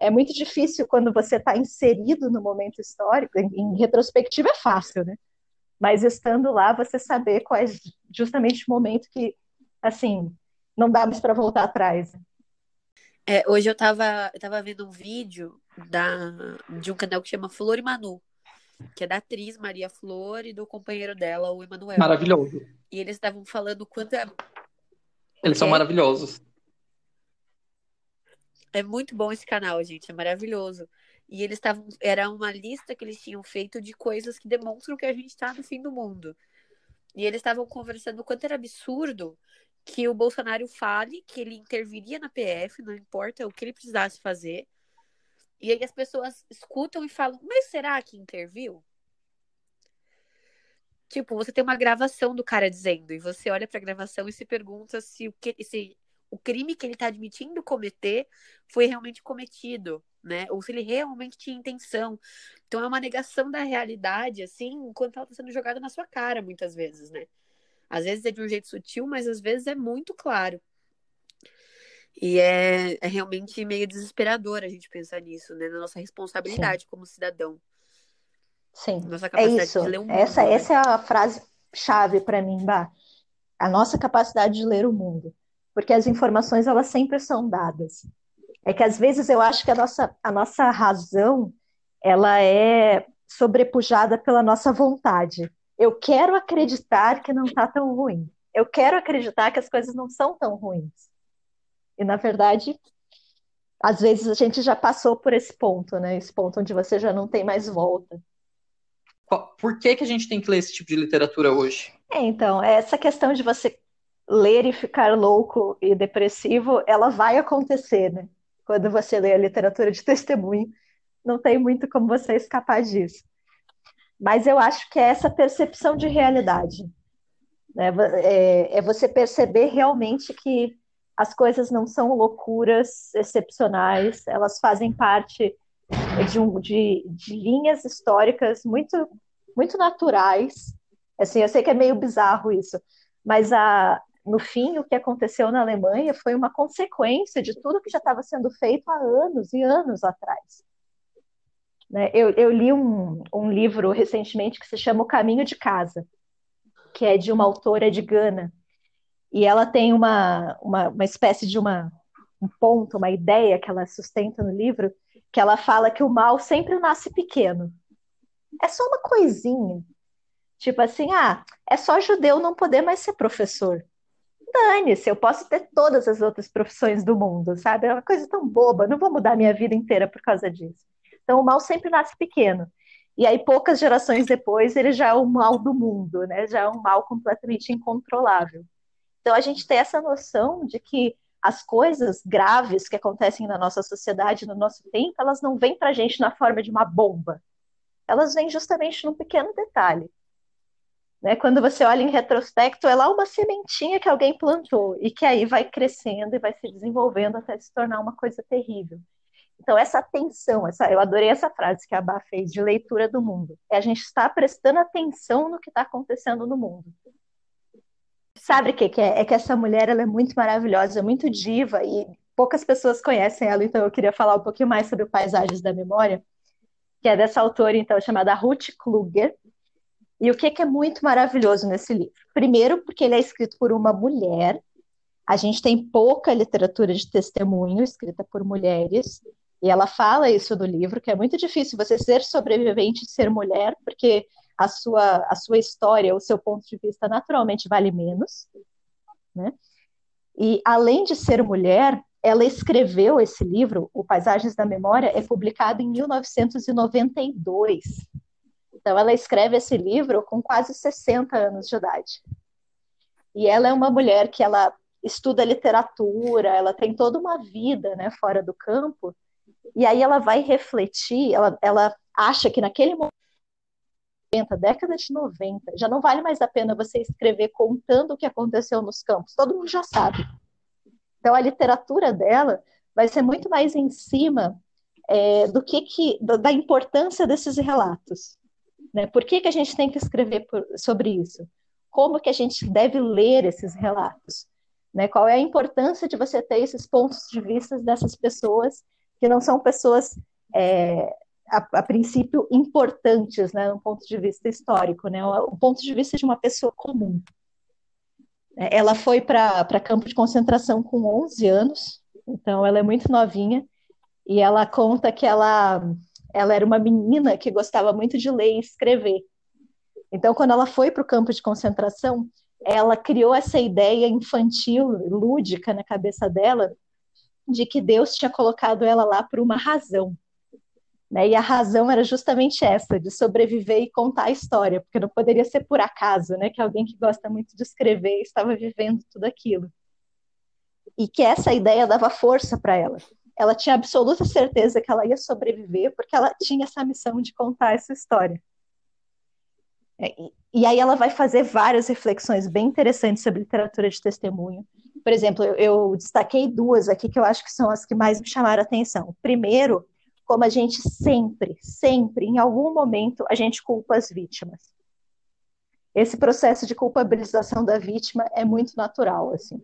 C: É muito difícil quando você está inserido no momento histórico. Em, em, retrospectiva é fácil, né? Mas estando lá, você saber qual é justamente o momento que, assim, não dá mais para voltar atrás.
A: É, hoje eu estava eu tava vendo um vídeo da, de um canal que chama Flor e Manu que é da atriz Maria Flor e do companheiro dela, o Emanuel.
B: Maravilhoso.
A: E eles estavam falando quanto é.
B: Eles são maravilhosos.
A: É muito bom esse canal, gente, é maravilhoso. E eles estavam. Era uma lista que eles tinham feito de coisas que demonstram que a gente está no fim do mundo. E eles estavam conversando o quanto era absurdo que o Bolsonaro fale que ele interviria na PF, não importa o que ele precisasse fazer, e aí as pessoas escutam e falam, mas será que interviu? Tipo, você tem uma gravação do cara dizendo, e você olha pra gravação e se pergunta se o, que, se o crime que ele tá admitindo cometer foi realmente cometido, né? Ou se ele realmente tinha intenção. Então é uma negação da realidade, assim, enquanto ela tá sendo jogada na sua cara, muitas vezes, né? Às vezes é de um jeito sutil, mas às vezes é muito claro. E é, é realmente meio desesperador a gente pensar nisso, né? Na nossa responsabilidade Sim. como cidadão.
C: Sim. Nossa é capacidade é isso. de ler o mundo. Essa, né? essa é a frase chave para mim, Bah. A nossa capacidade de ler o mundo. Porque as informações, elas sempre são dadas. É que às vezes eu acho que a nossa, a nossa razão, ela é sobrepujada pela nossa vontade. Eu quero acreditar que não está tão ruim. Eu quero acreditar que as coisas não são tão ruins. E, na verdade, às vezes a gente já passou por esse ponto, né? Esse ponto onde você já não tem mais volta.
B: Por que, que a gente tem que ler esse tipo de literatura hoje?
C: É, então, essa questão de você ler e ficar louco e depressivo, ela vai acontecer, né? Quando você lê a literatura de testemunho, não tem muito como você escapar disso. Mas eu acho que é essa percepção de realidade. Né? É, é você perceber realmente que as coisas não são loucuras excepcionais, elas fazem parte de, um, de, de linhas históricas muito, muito naturais. Assim, eu sei que é meio bizarro isso, mas a, no fim, o que aconteceu na Alemanha foi uma consequência de tudo que já estava sendo feito há anos e anos atrás. Né? Eu, eu, li um, um, livro recentemente que se chama O Caminho de Casa, que é de uma autora de Gana. E ela tem uma, uma, uma espécie de uma, um ponto, uma ideia que ela sustenta no livro, que ela fala que o mal sempre nasce pequeno. É só uma coisinha. Tipo assim, ah, é só judeu não poder mais ser professor. Dane-se, eu posso ter todas as outras profissões do mundo, sabe? É uma coisa tão boba, não vou mudar minha vida inteira por causa disso. Então o mal sempre nasce pequeno. E aí, poucas gerações depois, ele já é o mal do mundo, né? Já é um mal completamente incontrolável. Então a gente tem essa noção de que as coisas graves que acontecem na nossa sociedade, no nosso tempo, elas não vêm para a gente na forma de uma bomba. Elas vêm justamente num pequeno detalhe. Né? Quando você olha em retrospecto, é lá uma sementinha que alguém plantou e que aí vai crescendo e vai se desenvolvendo até se tornar uma coisa terrível. Então, essa atenção, essa, eu adorei essa frase que a Bá fez de leitura do mundo. É a gente estar prestando atenção no que está acontecendo no mundo. Sabe o que, que é? É que essa mulher ela é muito maravilhosa, muito diva, e poucas pessoas conhecem ela, então eu queria falar um pouquinho mais sobre Paisagens da Memória, que é dessa autora, então, chamada Ruth Kluger, e o que, que é muito maravilhoso nesse livro? Primeiro, porque ele é escrito por uma mulher. A gente tem pouca literatura de testemunho escrita por mulheres. E ela fala isso no livro, que é muito difícil você ser sobrevivente e ser mulher, porque a sua, a sua história, o seu ponto de vista naturalmente vale menos. Né? E além de ser mulher, ela escreveu esse livro, o Paisagens da Memória, é publicado em 1992. Então, ela escreve esse livro com quase 60 anos de idade. E ela é uma mulher que ela estuda literatura, ela tem toda uma vida né, fora do campo, e aí ela vai refletir, ela, ela acha que naquele momento, década de 90, já não vale mais a pena você escrever contando o que aconteceu nos campos, todo mundo já sabe. Então a literatura dela vai ser muito mais em cima é, do que, que da importância desses relatos. Né? Por que, que a gente tem que escrever por, sobre isso? Como que a gente deve ler esses relatos? Né? Qual é a importância de você ter esses pontos de vista dessas pessoas que não são pessoas, é, a, a, princípio, importantes, né, do ponto de vista histórico, né, o, o ponto de vista de uma pessoa comum. É, ela foi para campo de concentração com 11 anos, então ela é muito novinha, e ela conta que ela ela era uma menina que gostava muito de ler e escrever. Então, quando ela foi para o campo de concentração, ela criou essa ideia infantil, lúdica na cabeça dela, de que Deus tinha colocado ela lá por uma razão. Né? E a razão era justamente essa, de sobreviver e contar a história, porque não poderia ser por acaso, né? Que alguém que gosta muito de escrever estava vivendo tudo aquilo. E que essa ideia dava força para ela ela tinha absoluta certeza que ela ia sobreviver porque ela tinha essa missão de contar essa história. É, e, aí ela vai fazer várias reflexões bem interessantes sobre literatura de testemunho. Por exemplo, eu, eu destaquei duas aqui que eu acho que são as que mais me chamaram a atenção. Primeiro, como a gente sempre, sempre, em algum momento, a gente culpa as vítimas. Esse processo de culpabilização da vítima é muito natural, assim.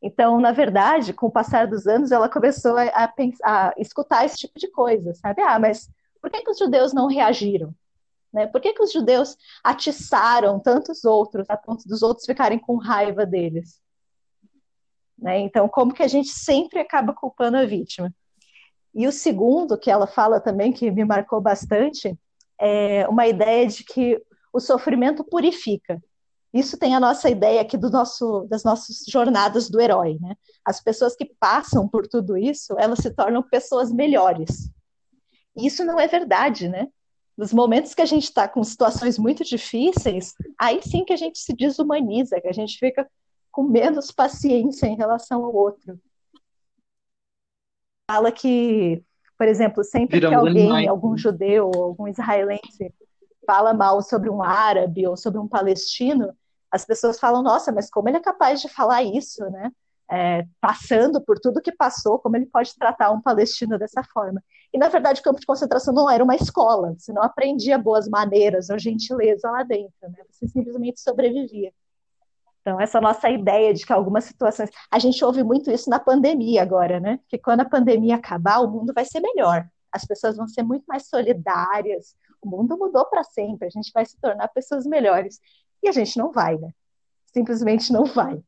C: Então, na verdade, com o passar dos anos, ela começou a, pensar, a escutar esse tipo de coisa, sabe? Ah, mas por que, que os judeus não reagiram? Né? Por que, que os judeus atiçaram tantos outros, a ponto dos outros ficarem com raiva deles? Né? Então, como que a gente sempre acaba culpando a vítima? E o segundo, que ela fala também, que me marcou bastante, é uma ideia de que o sofrimento purifica. Isso tem a nossa ideia aqui do nosso, das nossas jornadas do herói, né? As pessoas que passam por tudo isso, elas se tornam pessoas melhores. E isso não é verdade, né? Nos momentos que a gente está com situações muito difíceis, aí sim que a gente se desumaniza, que a gente fica com menos paciência em relação ao outro. Fala que, por exemplo, sempre Viramos que alguém, animais. algum judeu ou algum israelense fala mal sobre um árabe ou sobre um palestino, as pessoas falam, nossa, mas como ele é capaz de falar isso, né? é, passando por tudo que passou, como ele pode tratar um palestino dessa forma. E, na verdade, o campo de concentração não era uma escola, você não aprendia boas maneiras ou gentileza lá dentro, né? você simplesmente sobrevivia. Então, essa nossa ideia de que algumas situações. A gente ouve muito isso na pandemia agora, né? Que quando a pandemia acabar, o mundo vai ser melhor. As pessoas vão ser muito mais solidárias. O mundo mudou para sempre. A gente vai se tornar pessoas melhores. E a gente não vai, né? Simplesmente não vai.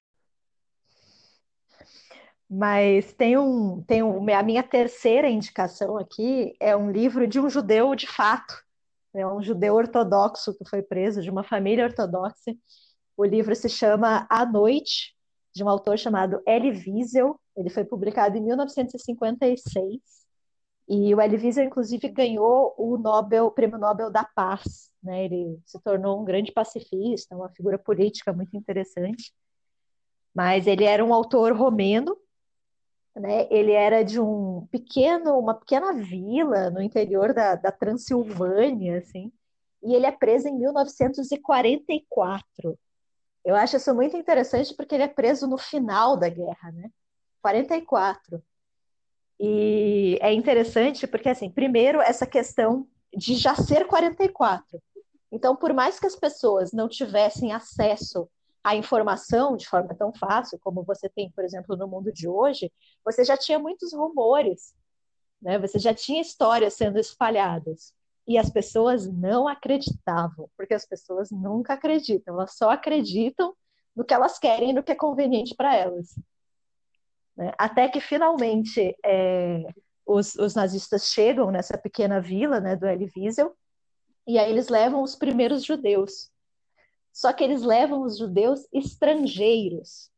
C: Mas tem um, tem um, a minha terceira indicação aqui é um livro de um judeu de fato, é um judeu ortodoxo que foi preso de uma família ortodoxa o livro se chama A Noite, de um autor chamado Elie Wiesel. Ele foi publicado em 1956. E o Elie Wiesel, inclusive, ganhou o Nobel, o Prêmio Nobel da Paz. Né? Ele se tornou um grande pacifista, uma figura política muito interessante. Mas ele era um autor romeno, né? Ele era de um pequeno, uma pequena vila no interior da, da Transilvânia, assim. E ele é preso em 1944. Eu acho isso muito interessante porque ele é preso no final da guerra, né? 44. E é interessante porque, assim, primeiro, essa questão de já ser 44. Então, por mais que as pessoas não tivessem acesso à informação de forma tão fácil como você tem, por exemplo, no mundo de hoje, você já tinha muitos rumores, né? Você já tinha histórias sendo espalhadas. E as pessoas não acreditavam, porque as pessoas nunca acreditam, elas só acreditam no que elas querem, no que é conveniente para elas. Né? Até que finalmente é, os, os, nazistas chegam nessa pequena vila né, do Wiesel, e aí eles levam os primeiros judeus. Só que eles levam os judeus estrangeiros.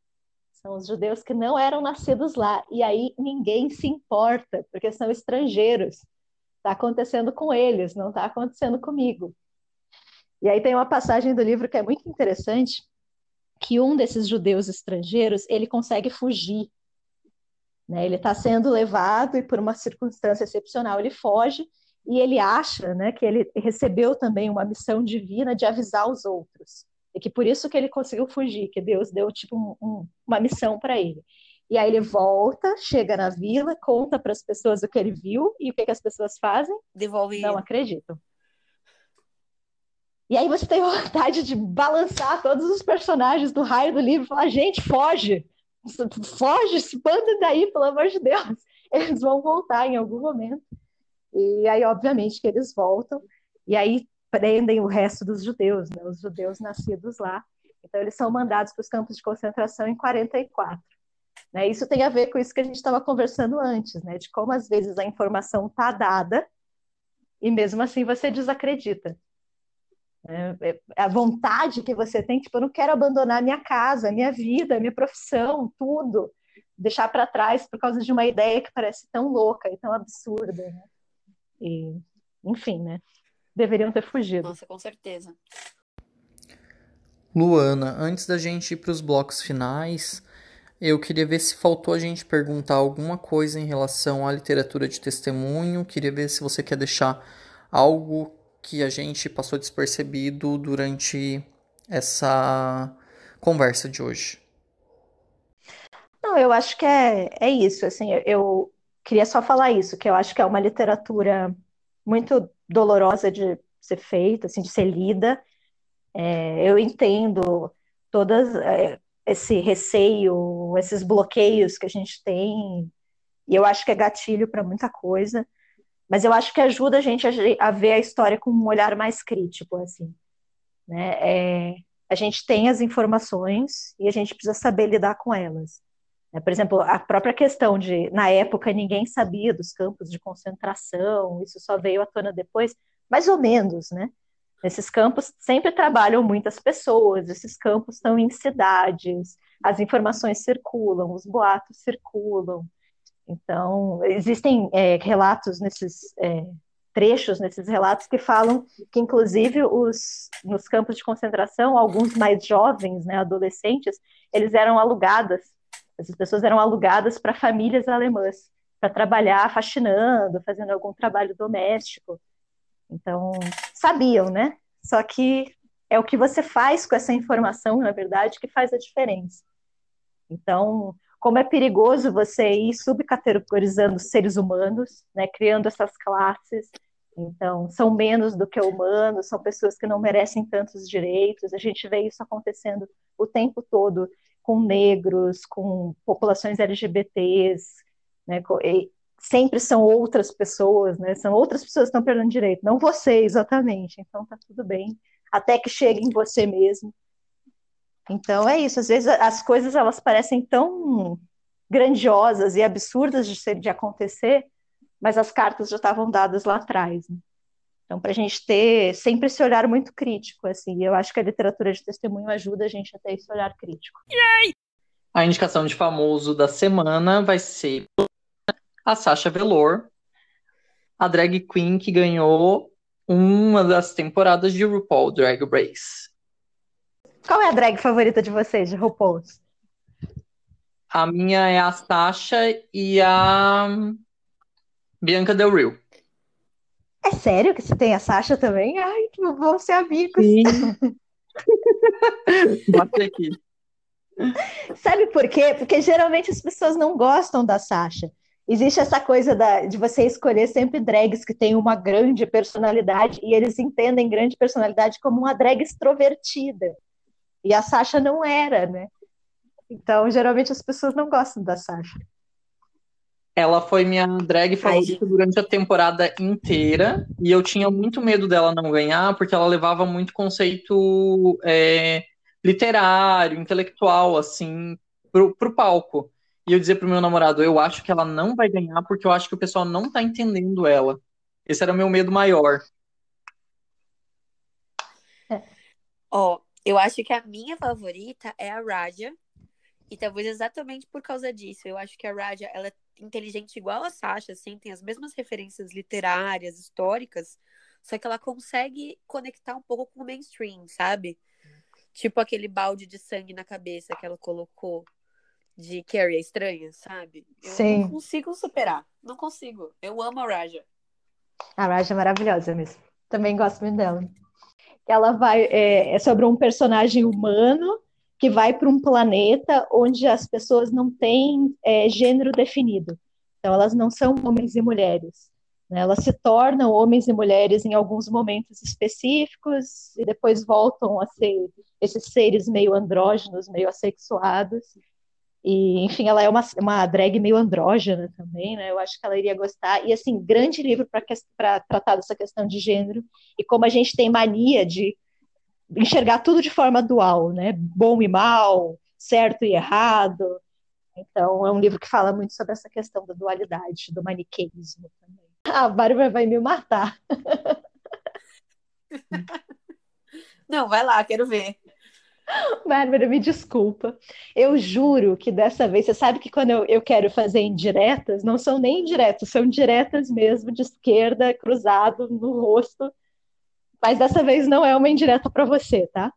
C: São os judeus que não eram nascidos lá. E aí ninguém se importa, porque são estrangeiros. Está acontecendo com eles, não está acontecendo comigo. E aí tem uma passagem do livro que é muito interessante, que um desses judeus estrangeiros ele consegue fugir. Né? Ele está sendo levado e por uma circunstância excepcional ele foge e ele acha né, que ele recebeu também uma missão divina de avisar os outros. E que por isso que ele conseguiu fugir, que Deus deu tipo um, um, uma missão para ele. E aí ele volta, chega na vila, conta para as pessoas o que ele viu e o que, que as pessoas fazem?
A: Devolve.
C: Não acreditam. E aí você tem vontade de balançar todos os personagens do raio do livro e falar: gente, foge! Foge, se banda daí, pelo amor de Deus! Eles vão voltar em algum momento. E aí, obviamente, que eles voltam. E aí prendem o resto dos judeus, né? os judeus nascidos lá. Então, eles são mandados para os campos de concentração em 44. Né? Isso tem a ver com isso que a gente estava conversando antes, né? de como às vezes a informação está dada e mesmo assim você desacredita. É, é, a vontade que você tem, tipo, eu não quero abandonar minha casa, minha vida, minha profissão, tudo, deixar para trás por causa de uma ideia que parece tão louca e tão absurda. Né? E, enfim, né? Deveriam ter fugido.
A: Nossa, com certeza.
B: Luana, antes da gente ir para os blocos finais, eu queria ver se faltou a gente perguntar alguma coisa em relação à literatura de testemunho. Queria ver se você quer deixar algo que a gente passou despercebido durante essa conversa de hoje.
C: Não, eu acho que é, é isso. Assim, eu queria só falar isso, que eu acho que é uma literatura muito dolorosa de ser feita, assim, de ser lida. É, eu entendo todas é, esse receio, esses bloqueios que a gente tem, e eu acho que é gatilho para muita coisa, mas eu acho que ajuda a gente a, ver a história com um olhar mais crítico, assim, né? É, a gente tem as informações e a gente precisa saber lidar com elas. Né? Por exemplo, a própria questão de, na época, ninguém sabia dos campos de concentração, isso só veio à tona depois, mais ou menos, né? Esses campos sempre trabalham muitas pessoas, esses campos estão em cidades, as informações circulam, os boatos circulam. Então, existem é, relatos nesses é, trechos, nesses relatos, que falam que, inclusive, os, nos campos de concentração, alguns mais jovens, né, adolescentes, eles eram alugadas, essas pessoas eram alugadas para famílias alemãs, para trabalhar faxinando, fazendo algum trabalho doméstico. Então, sabiam, né? Só que é o que você faz com essa informação, na verdade, que faz a diferença. Então, como é perigoso você ir subcategorizando seres humanos, né, criando essas classes. Então, são menos do que humanos, são pessoas que não merecem tantos direitos. A gente vê isso acontecendo o tempo todo com negros, com populações LGBTs, né, sempre são outras pessoas, né? São outras pessoas que estão perdendo direito, não você exatamente. Então tá tudo bem, até que chegue em você mesmo. Então é isso. Às vezes as coisas elas parecem tão grandiosas e absurdas de, ser, de acontecer, mas as cartas já estavam dadas lá atrás. Né? Então, para a gente ter sempre esse olhar muito crítico, assim, eu acho que a literatura de testemunho ajuda a gente a ter esse olhar crítico.
B: Yay! A indicação de famoso da semana vai ser a Sasha Velour, a drag queen que ganhou uma das temporadas de RuPaul Drag Race.
C: Qual é a drag favorita de vocês, de RuPaul?
B: A minha é a Sasha e a Bianca Del Rio.
C: É sério que você tem a Sasha também? Ai, vamos ser amigos. Sim.
B: Bate aqui.
C: Sabe por quê? Porque geralmente as pessoas não gostam da Sasha existe essa coisa da, de você escolher sempre drags que têm uma grande personalidade e eles entendem grande personalidade como uma drag extrovertida. E a Sasha não era, né? Então, geralmente as pessoas não gostam da Sasha.
B: Ela foi minha drag favorita durante a temporada inteira e eu tinha muito medo dela não ganhar porque ela levava muito conceito é, literário, intelectual, assim, pro, pro palco e eu dizer pro meu namorado, eu acho que ela não vai ganhar porque eu acho que o pessoal não tá entendendo ela. Esse era o meu medo maior.
A: É. Ó, eu acho que a minha favorita é a Raja. E talvez exatamente por causa disso. Eu acho que a Raja, ela é inteligente igual a Sasha, assim, tem as mesmas referências literárias, históricas, só que ela consegue conectar um pouco com o mainstream, sabe? Tipo aquele balde de sangue na cabeça que ela colocou de Carrie a Estranha, sabe? Eu Sim. não consigo superar. Não consigo. Eu amo a Raja.
C: A Raja é maravilhosa mesmo. Também gosto muito dela. Ela vai. É, é sobre um personagem humano que vai para um planeta onde as pessoas não têm é, gênero definido. Então, elas não são homens e mulheres. Né? Elas se tornam homens e mulheres em alguns momentos específicos e depois voltam a ser esses seres meio andrógenos, meio assexuados. E, enfim, ela é uma, uma drag meio andrógena também, né? Eu acho que ela iria gostar. E, assim, grande livro para tratar dessa questão de gênero e como a gente tem mania de enxergar tudo de forma dual, né? Bom e mal, certo e errado. Então, é um livro que fala muito sobre essa questão da dualidade, do maniqueísmo também. A Bárbara vai me matar.
A: Não, vai lá, quero ver.
C: Bárbara, me desculpa. Eu juro que dessa vez, você sabe que quando eu, eu quero fazer indiretas, não são nem indiretas, são diretas mesmo, de esquerda, cruzado no rosto. Mas dessa vez não é uma indireta para você, tá?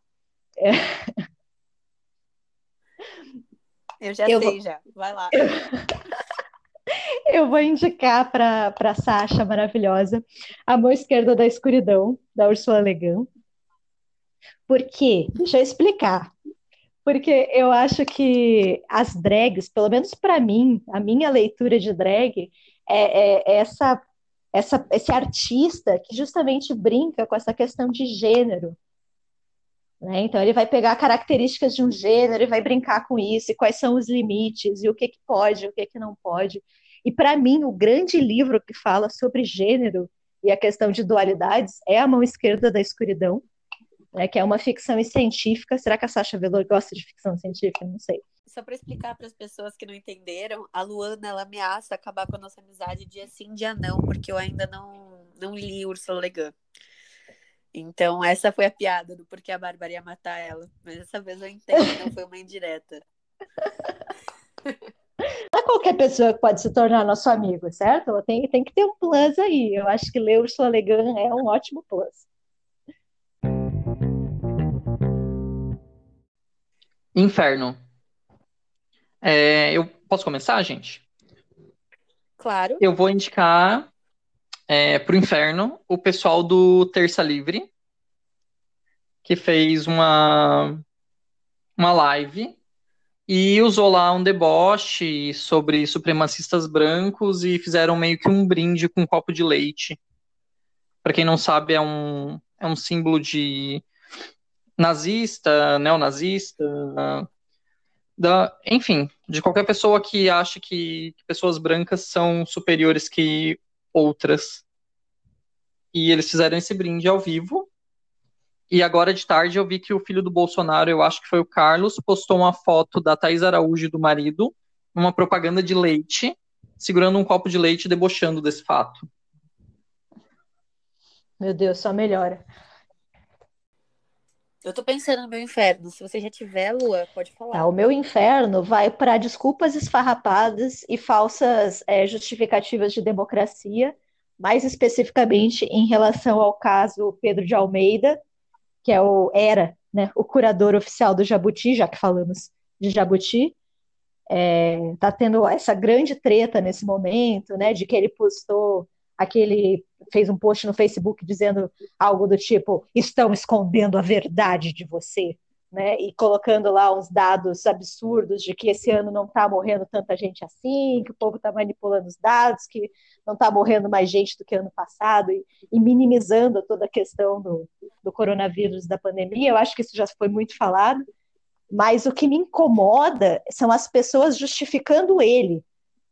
C: É...
A: Eu já eu sei, vou... já. Vai lá.
C: Eu vou indicar para a Sasha maravilhosa A Mão Esquerda da Escuridão, da Ursula Le Guin. Por quê? Deixa eu explicar. Porque eu acho que as drags, pelo menos para mim, a minha leitura de drag é, é essa, essa, esse artista que justamente brinca com essa questão de gênero. Né? Então, ele vai pegar características de um gênero e vai brincar com isso, e quais são os limites, e o que, que pode, o que, que não pode. E para mim, o grande livro que fala sobre gênero e a questão de dualidades é A Mão Esquerda da Escuridão, né, que é uma ficção científica. Será que a Sasha Velour gosta de ficção científica? Não sei.
A: Só para explicar para as pessoas que não entenderam, a Luana ela ameaça acabar com a nossa amizade dia sim, dia não, porque eu ainda não, não li Ursula Le Guin. Então, essa foi a piada do porquê a Bárbara ia matar ela. Mas dessa vez eu entendo, não foi uma indireta.
C: Não é qualquer pessoa que pode se tornar nosso amigo, certo? Tem, tem que ter um plus aí. Eu acho que ler Ursula Le Guin é um ótimo plus.
B: Inferno. É, eu posso começar, gente?
A: Claro.
B: Eu vou indicar é, para o Inferno o pessoal do Terça Livre, que fez uma, uma live e usou lá um deboche sobre supremacistas brancos e fizeram meio que um brinde com um copo de leite. Para quem não sabe, é um, é um símbolo de nazista, neonazista, da, enfim, de qualquer pessoa que acha que, pessoas brancas são superiores que outras. E eles fizeram esse brinde ao vivo e agora de tarde eu vi que o filho do Bolsonaro, eu acho que foi o Carlos, postou uma foto da Thais Araújo e do marido, numa propaganda de leite, segurando um copo de leite debochando desse fato.
C: Meu Deus, só melhora.
A: Eu tô pensando no meu inferno. Se você já tiver, Lua, pode falar.
C: Tá, o meu inferno vai para desculpas esfarrapadas e falsas é, justificativas de democracia, mais especificamente em relação ao caso Pedro de Almeida, que é o era, né, o curador oficial do Jabuti, já que falamos de Jabuti, é, tá tendo essa grande treta nesse momento, né, de que ele postou aquele fez um post no Facebook dizendo algo do tipo estão escondendo a verdade de você, né? E colocando lá uns dados absurdos de que esse ano não está morrendo tanta gente assim, que o povo está manipulando os dados, que não está morrendo mais gente do que ano passado, e, e minimizando toda a questão do, do coronavírus, da pandemia. Eu acho que isso já foi muito falado, mas o que me incomoda são as pessoas justificando ele,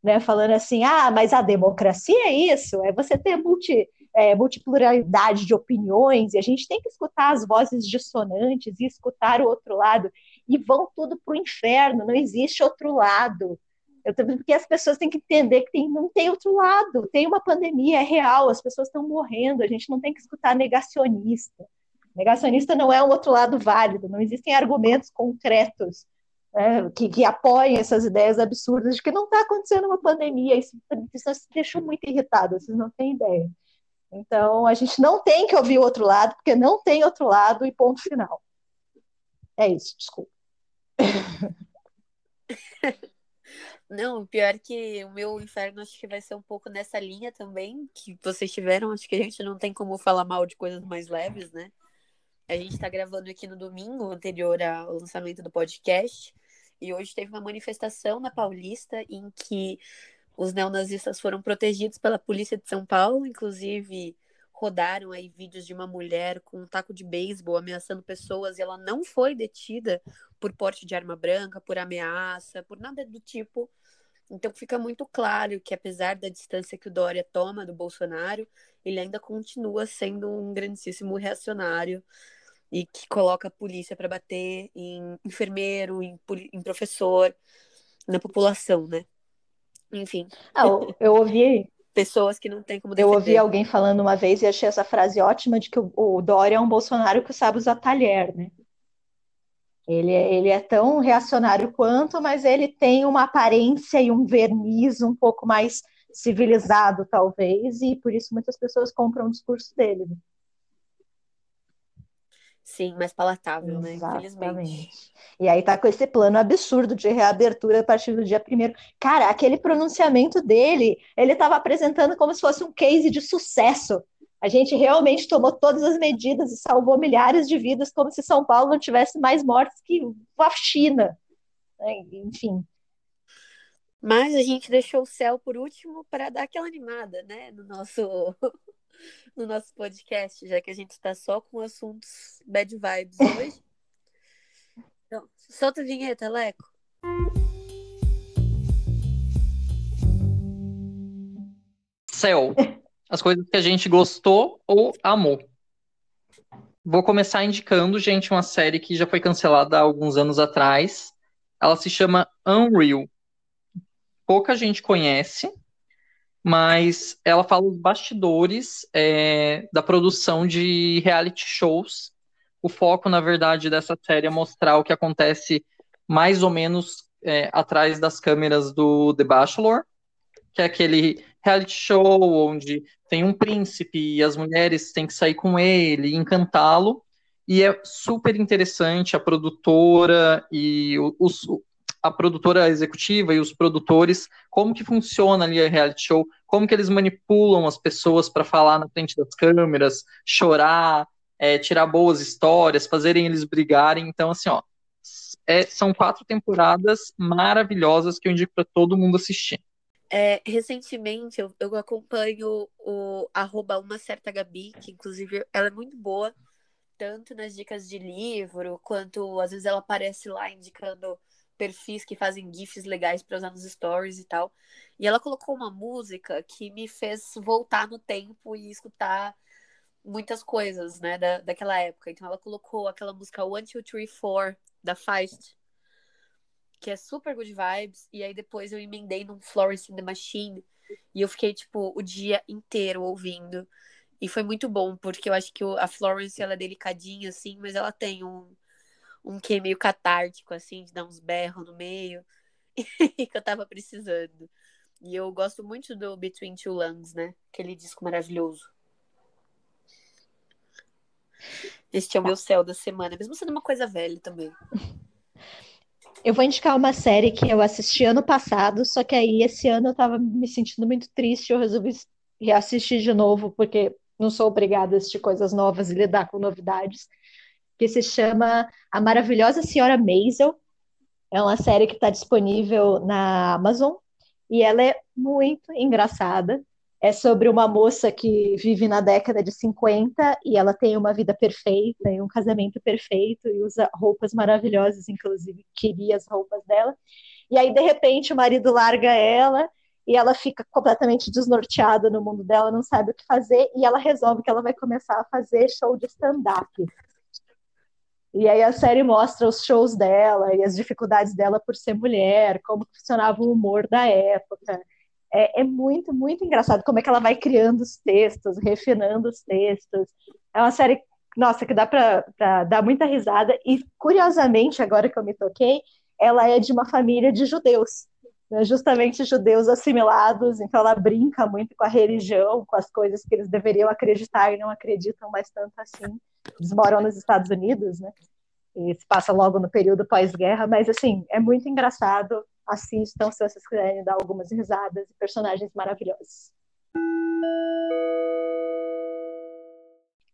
C: né? Falando assim, ah, mas a democracia é isso, é você ter multi é, multipluralidade de opiniões, e a gente tem que escutar as vozes dissonantes e escutar o outro lado, e vão tudo para o inferno, não existe outro lado. Eu porque as pessoas têm que entender que tem, não tem outro lado, tem uma pandemia, é real, as pessoas estão morrendo, a gente não tem que escutar negacionista. Negacionista não é um outro lado válido, não existem argumentos concretos né, que, que apoiem essas ideias absurdas de que não está acontecendo uma pandemia. Isso, isso me deixou muito irritada, vocês não têm ideia. Então, a gente não tem que ouvir o outro lado, porque não tem outro lado e ponto final. É isso, desculpa.
A: Não, pior que o meu inferno acho que vai ser um pouco nessa linha também, que vocês tiveram. Acho que a gente não tem como falar mal de coisas mais leves, né? A gente tá gravando aqui no domingo anterior ao lançamento do podcast. E hoje teve uma manifestação na Paulista em que os neonazistas foram protegidos pela polícia de São Paulo, inclusive rodaram aí vídeos de uma mulher com um taco de beisebol ameaçando pessoas e ela não foi detida por porte de arma branca, por ameaça, por nada do tipo. Então fica muito claro que apesar da distância que o Dória toma do Bolsonaro, ele ainda continua sendo um grandíssimo reacionário e que coloca a polícia para bater em enfermeiro, em, em professor, na população, né? Enfim.
C: Ah, eu ouvi.
A: Pessoas que não têm como defender.
C: Eu ouvi alguém falando uma vez e achei essa frase ótima de que o, o Dória é um Bolsonaro que sabe usar talher, né? Ele é, ele é tão reacionário quanto, mas ele tem uma aparência e um verniz um pouco mais civilizado, talvez, e por isso muitas pessoas compram o discurso dele.
A: Sim, mais palatável, né? Infelizmente.
C: E aí tá com esse plano absurdo de reabertura a partir do dia primeiro. Cara, aquele pronunciamento dele, ele estava apresentando como se fosse um case de sucesso. A gente realmente tomou todas as medidas e salvou milhares de vidas, como se São Paulo não tivesse mais mortes que a China. Enfim.
A: Mas a gente deixou o céu por último para dar aquela animada, né? No nosso no nosso podcast, já que a gente está só com assuntos bad vibes hoje. Então, solta a vinheta, Leco.
B: Céu. As coisas que a gente gostou ou amou. Vou começar indicando, gente, uma série que já foi cancelada há alguns anos atrás. Ela se chama Unreal. Pouca gente conhece, mas ela fala os bastidores é, da produção de reality shows. O foco, na verdade, dessa série é mostrar o que acontece mais ou menos é, atrás das câmeras do The Bachelor, que é aquele reality show onde tem um príncipe e as mulheres têm que sair com ele, encantá-lo. E é super interessante a produtora e os, a produtora executiva e os produtores, como que funciona ali a reality show, como que eles manipulam as pessoas para falar na frente das câmeras, chorar, é, tirar boas histórias, fazerem eles brigarem. Então, assim, ó, É, são quatro temporadas maravilhosas que eu indico para todo mundo assistir.
A: É, recentemente eu, eu acompanho o arroba uma certa Gabi, que inclusive ela é muito boa, tanto nas dicas de livro, quanto às vezes ela aparece lá indicando perfis que fazem GIFs legais para usar nos stories e tal. E ela colocou uma música que me fez voltar no tempo e escutar muitas coisas, né, da, daquela época. Então ela colocou aquela música One, Two, Three, Four, da Feist, que é super good vibes. E aí depois eu emendei num Florence in the Machine. E eu fiquei, tipo, o dia inteiro ouvindo. E foi muito bom, porque eu acho que a Florence, ela é delicadinha, assim, mas ela tem um, um que meio catártico, assim, de dar uns berros no meio. que eu tava precisando. E eu gosto muito do Between Two Lungs, né? Aquele disco maravilhoso. Este é o meu céu da semana, mesmo sendo uma coisa velha também.
C: Eu vou indicar uma série que eu assisti ano passado, só que aí esse ano eu tava me sentindo muito triste, eu resolvi reassistir de novo, porque não sou obrigada a assistir coisas novas e lidar com novidades, que se chama A Maravilhosa Senhora Maisel. É uma série que está disponível na Amazon e ela é muito engraçada é sobre uma moça que vive na década de 50 e ela tem uma vida perfeita e um casamento perfeito e usa roupas maravilhosas, inclusive queria as roupas dela. E aí, de repente, o marido larga ela e ela fica completamente desnorteada no mundo dela, não sabe o que fazer, e ela resolve que ela vai começar a fazer show de stand-up. E aí a série mostra os shows dela e as dificuldades dela por ser mulher, como funcionava o humor da época é, é, muito, muito engraçado como é que ela vai criando os textos, refinando os textos. É uma série, nossa, que dá para dar muita risada. E, curiosamente, agora que eu me toquei, ela é de uma família de judeus. Né? Justamente judeus assimilados, então ela brinca muito com a religião, com as coisas que eles deveriam acreditar e não acreditam mais tanto assim. Eles moram nos Estados Unidos, né? E se passa logo no período pós-guerra, mas assim, é muito engraçado assistam se vocês quiserem dar algumas risadas e personagens maravilhosos.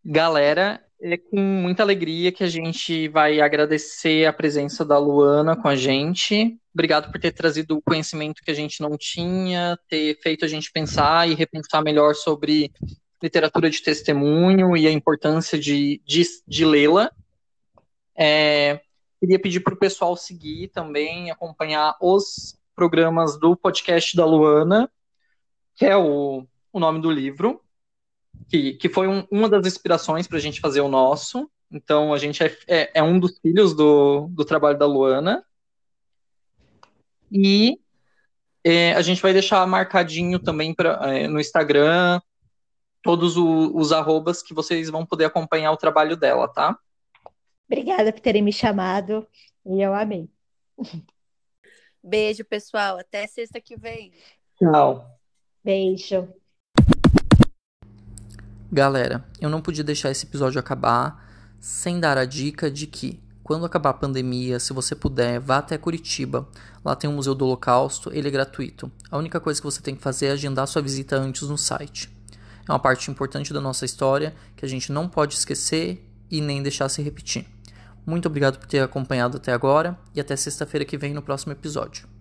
B: Galera, é com muita alegria que a gente vai agradecer a presença da Luana com a gente. Obrigado por ter trazido o conhecimento que a gente não tinha, ter feito a gente pensar e repensar melhor sobre literatura de testemunho e a importância de, de, de lê-la. É, Queria pedir para o pessoal seguir também, acompanhar os programas do podcast da Luana, que é o, o nome do livro, que, que foi um, uma das inspirações para a gente fazer o nosso. Então, a gente é, é, é, um dos filhos do, do trabalho da Luana. E é, a gente vai deixar marcadinho também pra, é, no Instagram todos o, os arrobas que vocês vão poder acompanhar o trabalho dela, tá?
C: Obrigada por terem me chamado e eu amei.
A: Beijo, pessoal. Até sexta que vem.
B: Tchau.
C: Beijo.
B: Galera, eu não podia deixar esse episódio acabar sem dar a dica de que, quando acabar a pandemia, se você puder, vá até Curitiba. Lá tem o Museu do Holocausto, ele é gratuito. A única coisa que você tem que fazer é agendar sua visita antes no site. É uma parte importante da nossa história que a gente não pode esquecer e nem deixar se repetir. Muito obrigado por ter acompanhado até agora e até sexta-feira que vem no próximo episódio.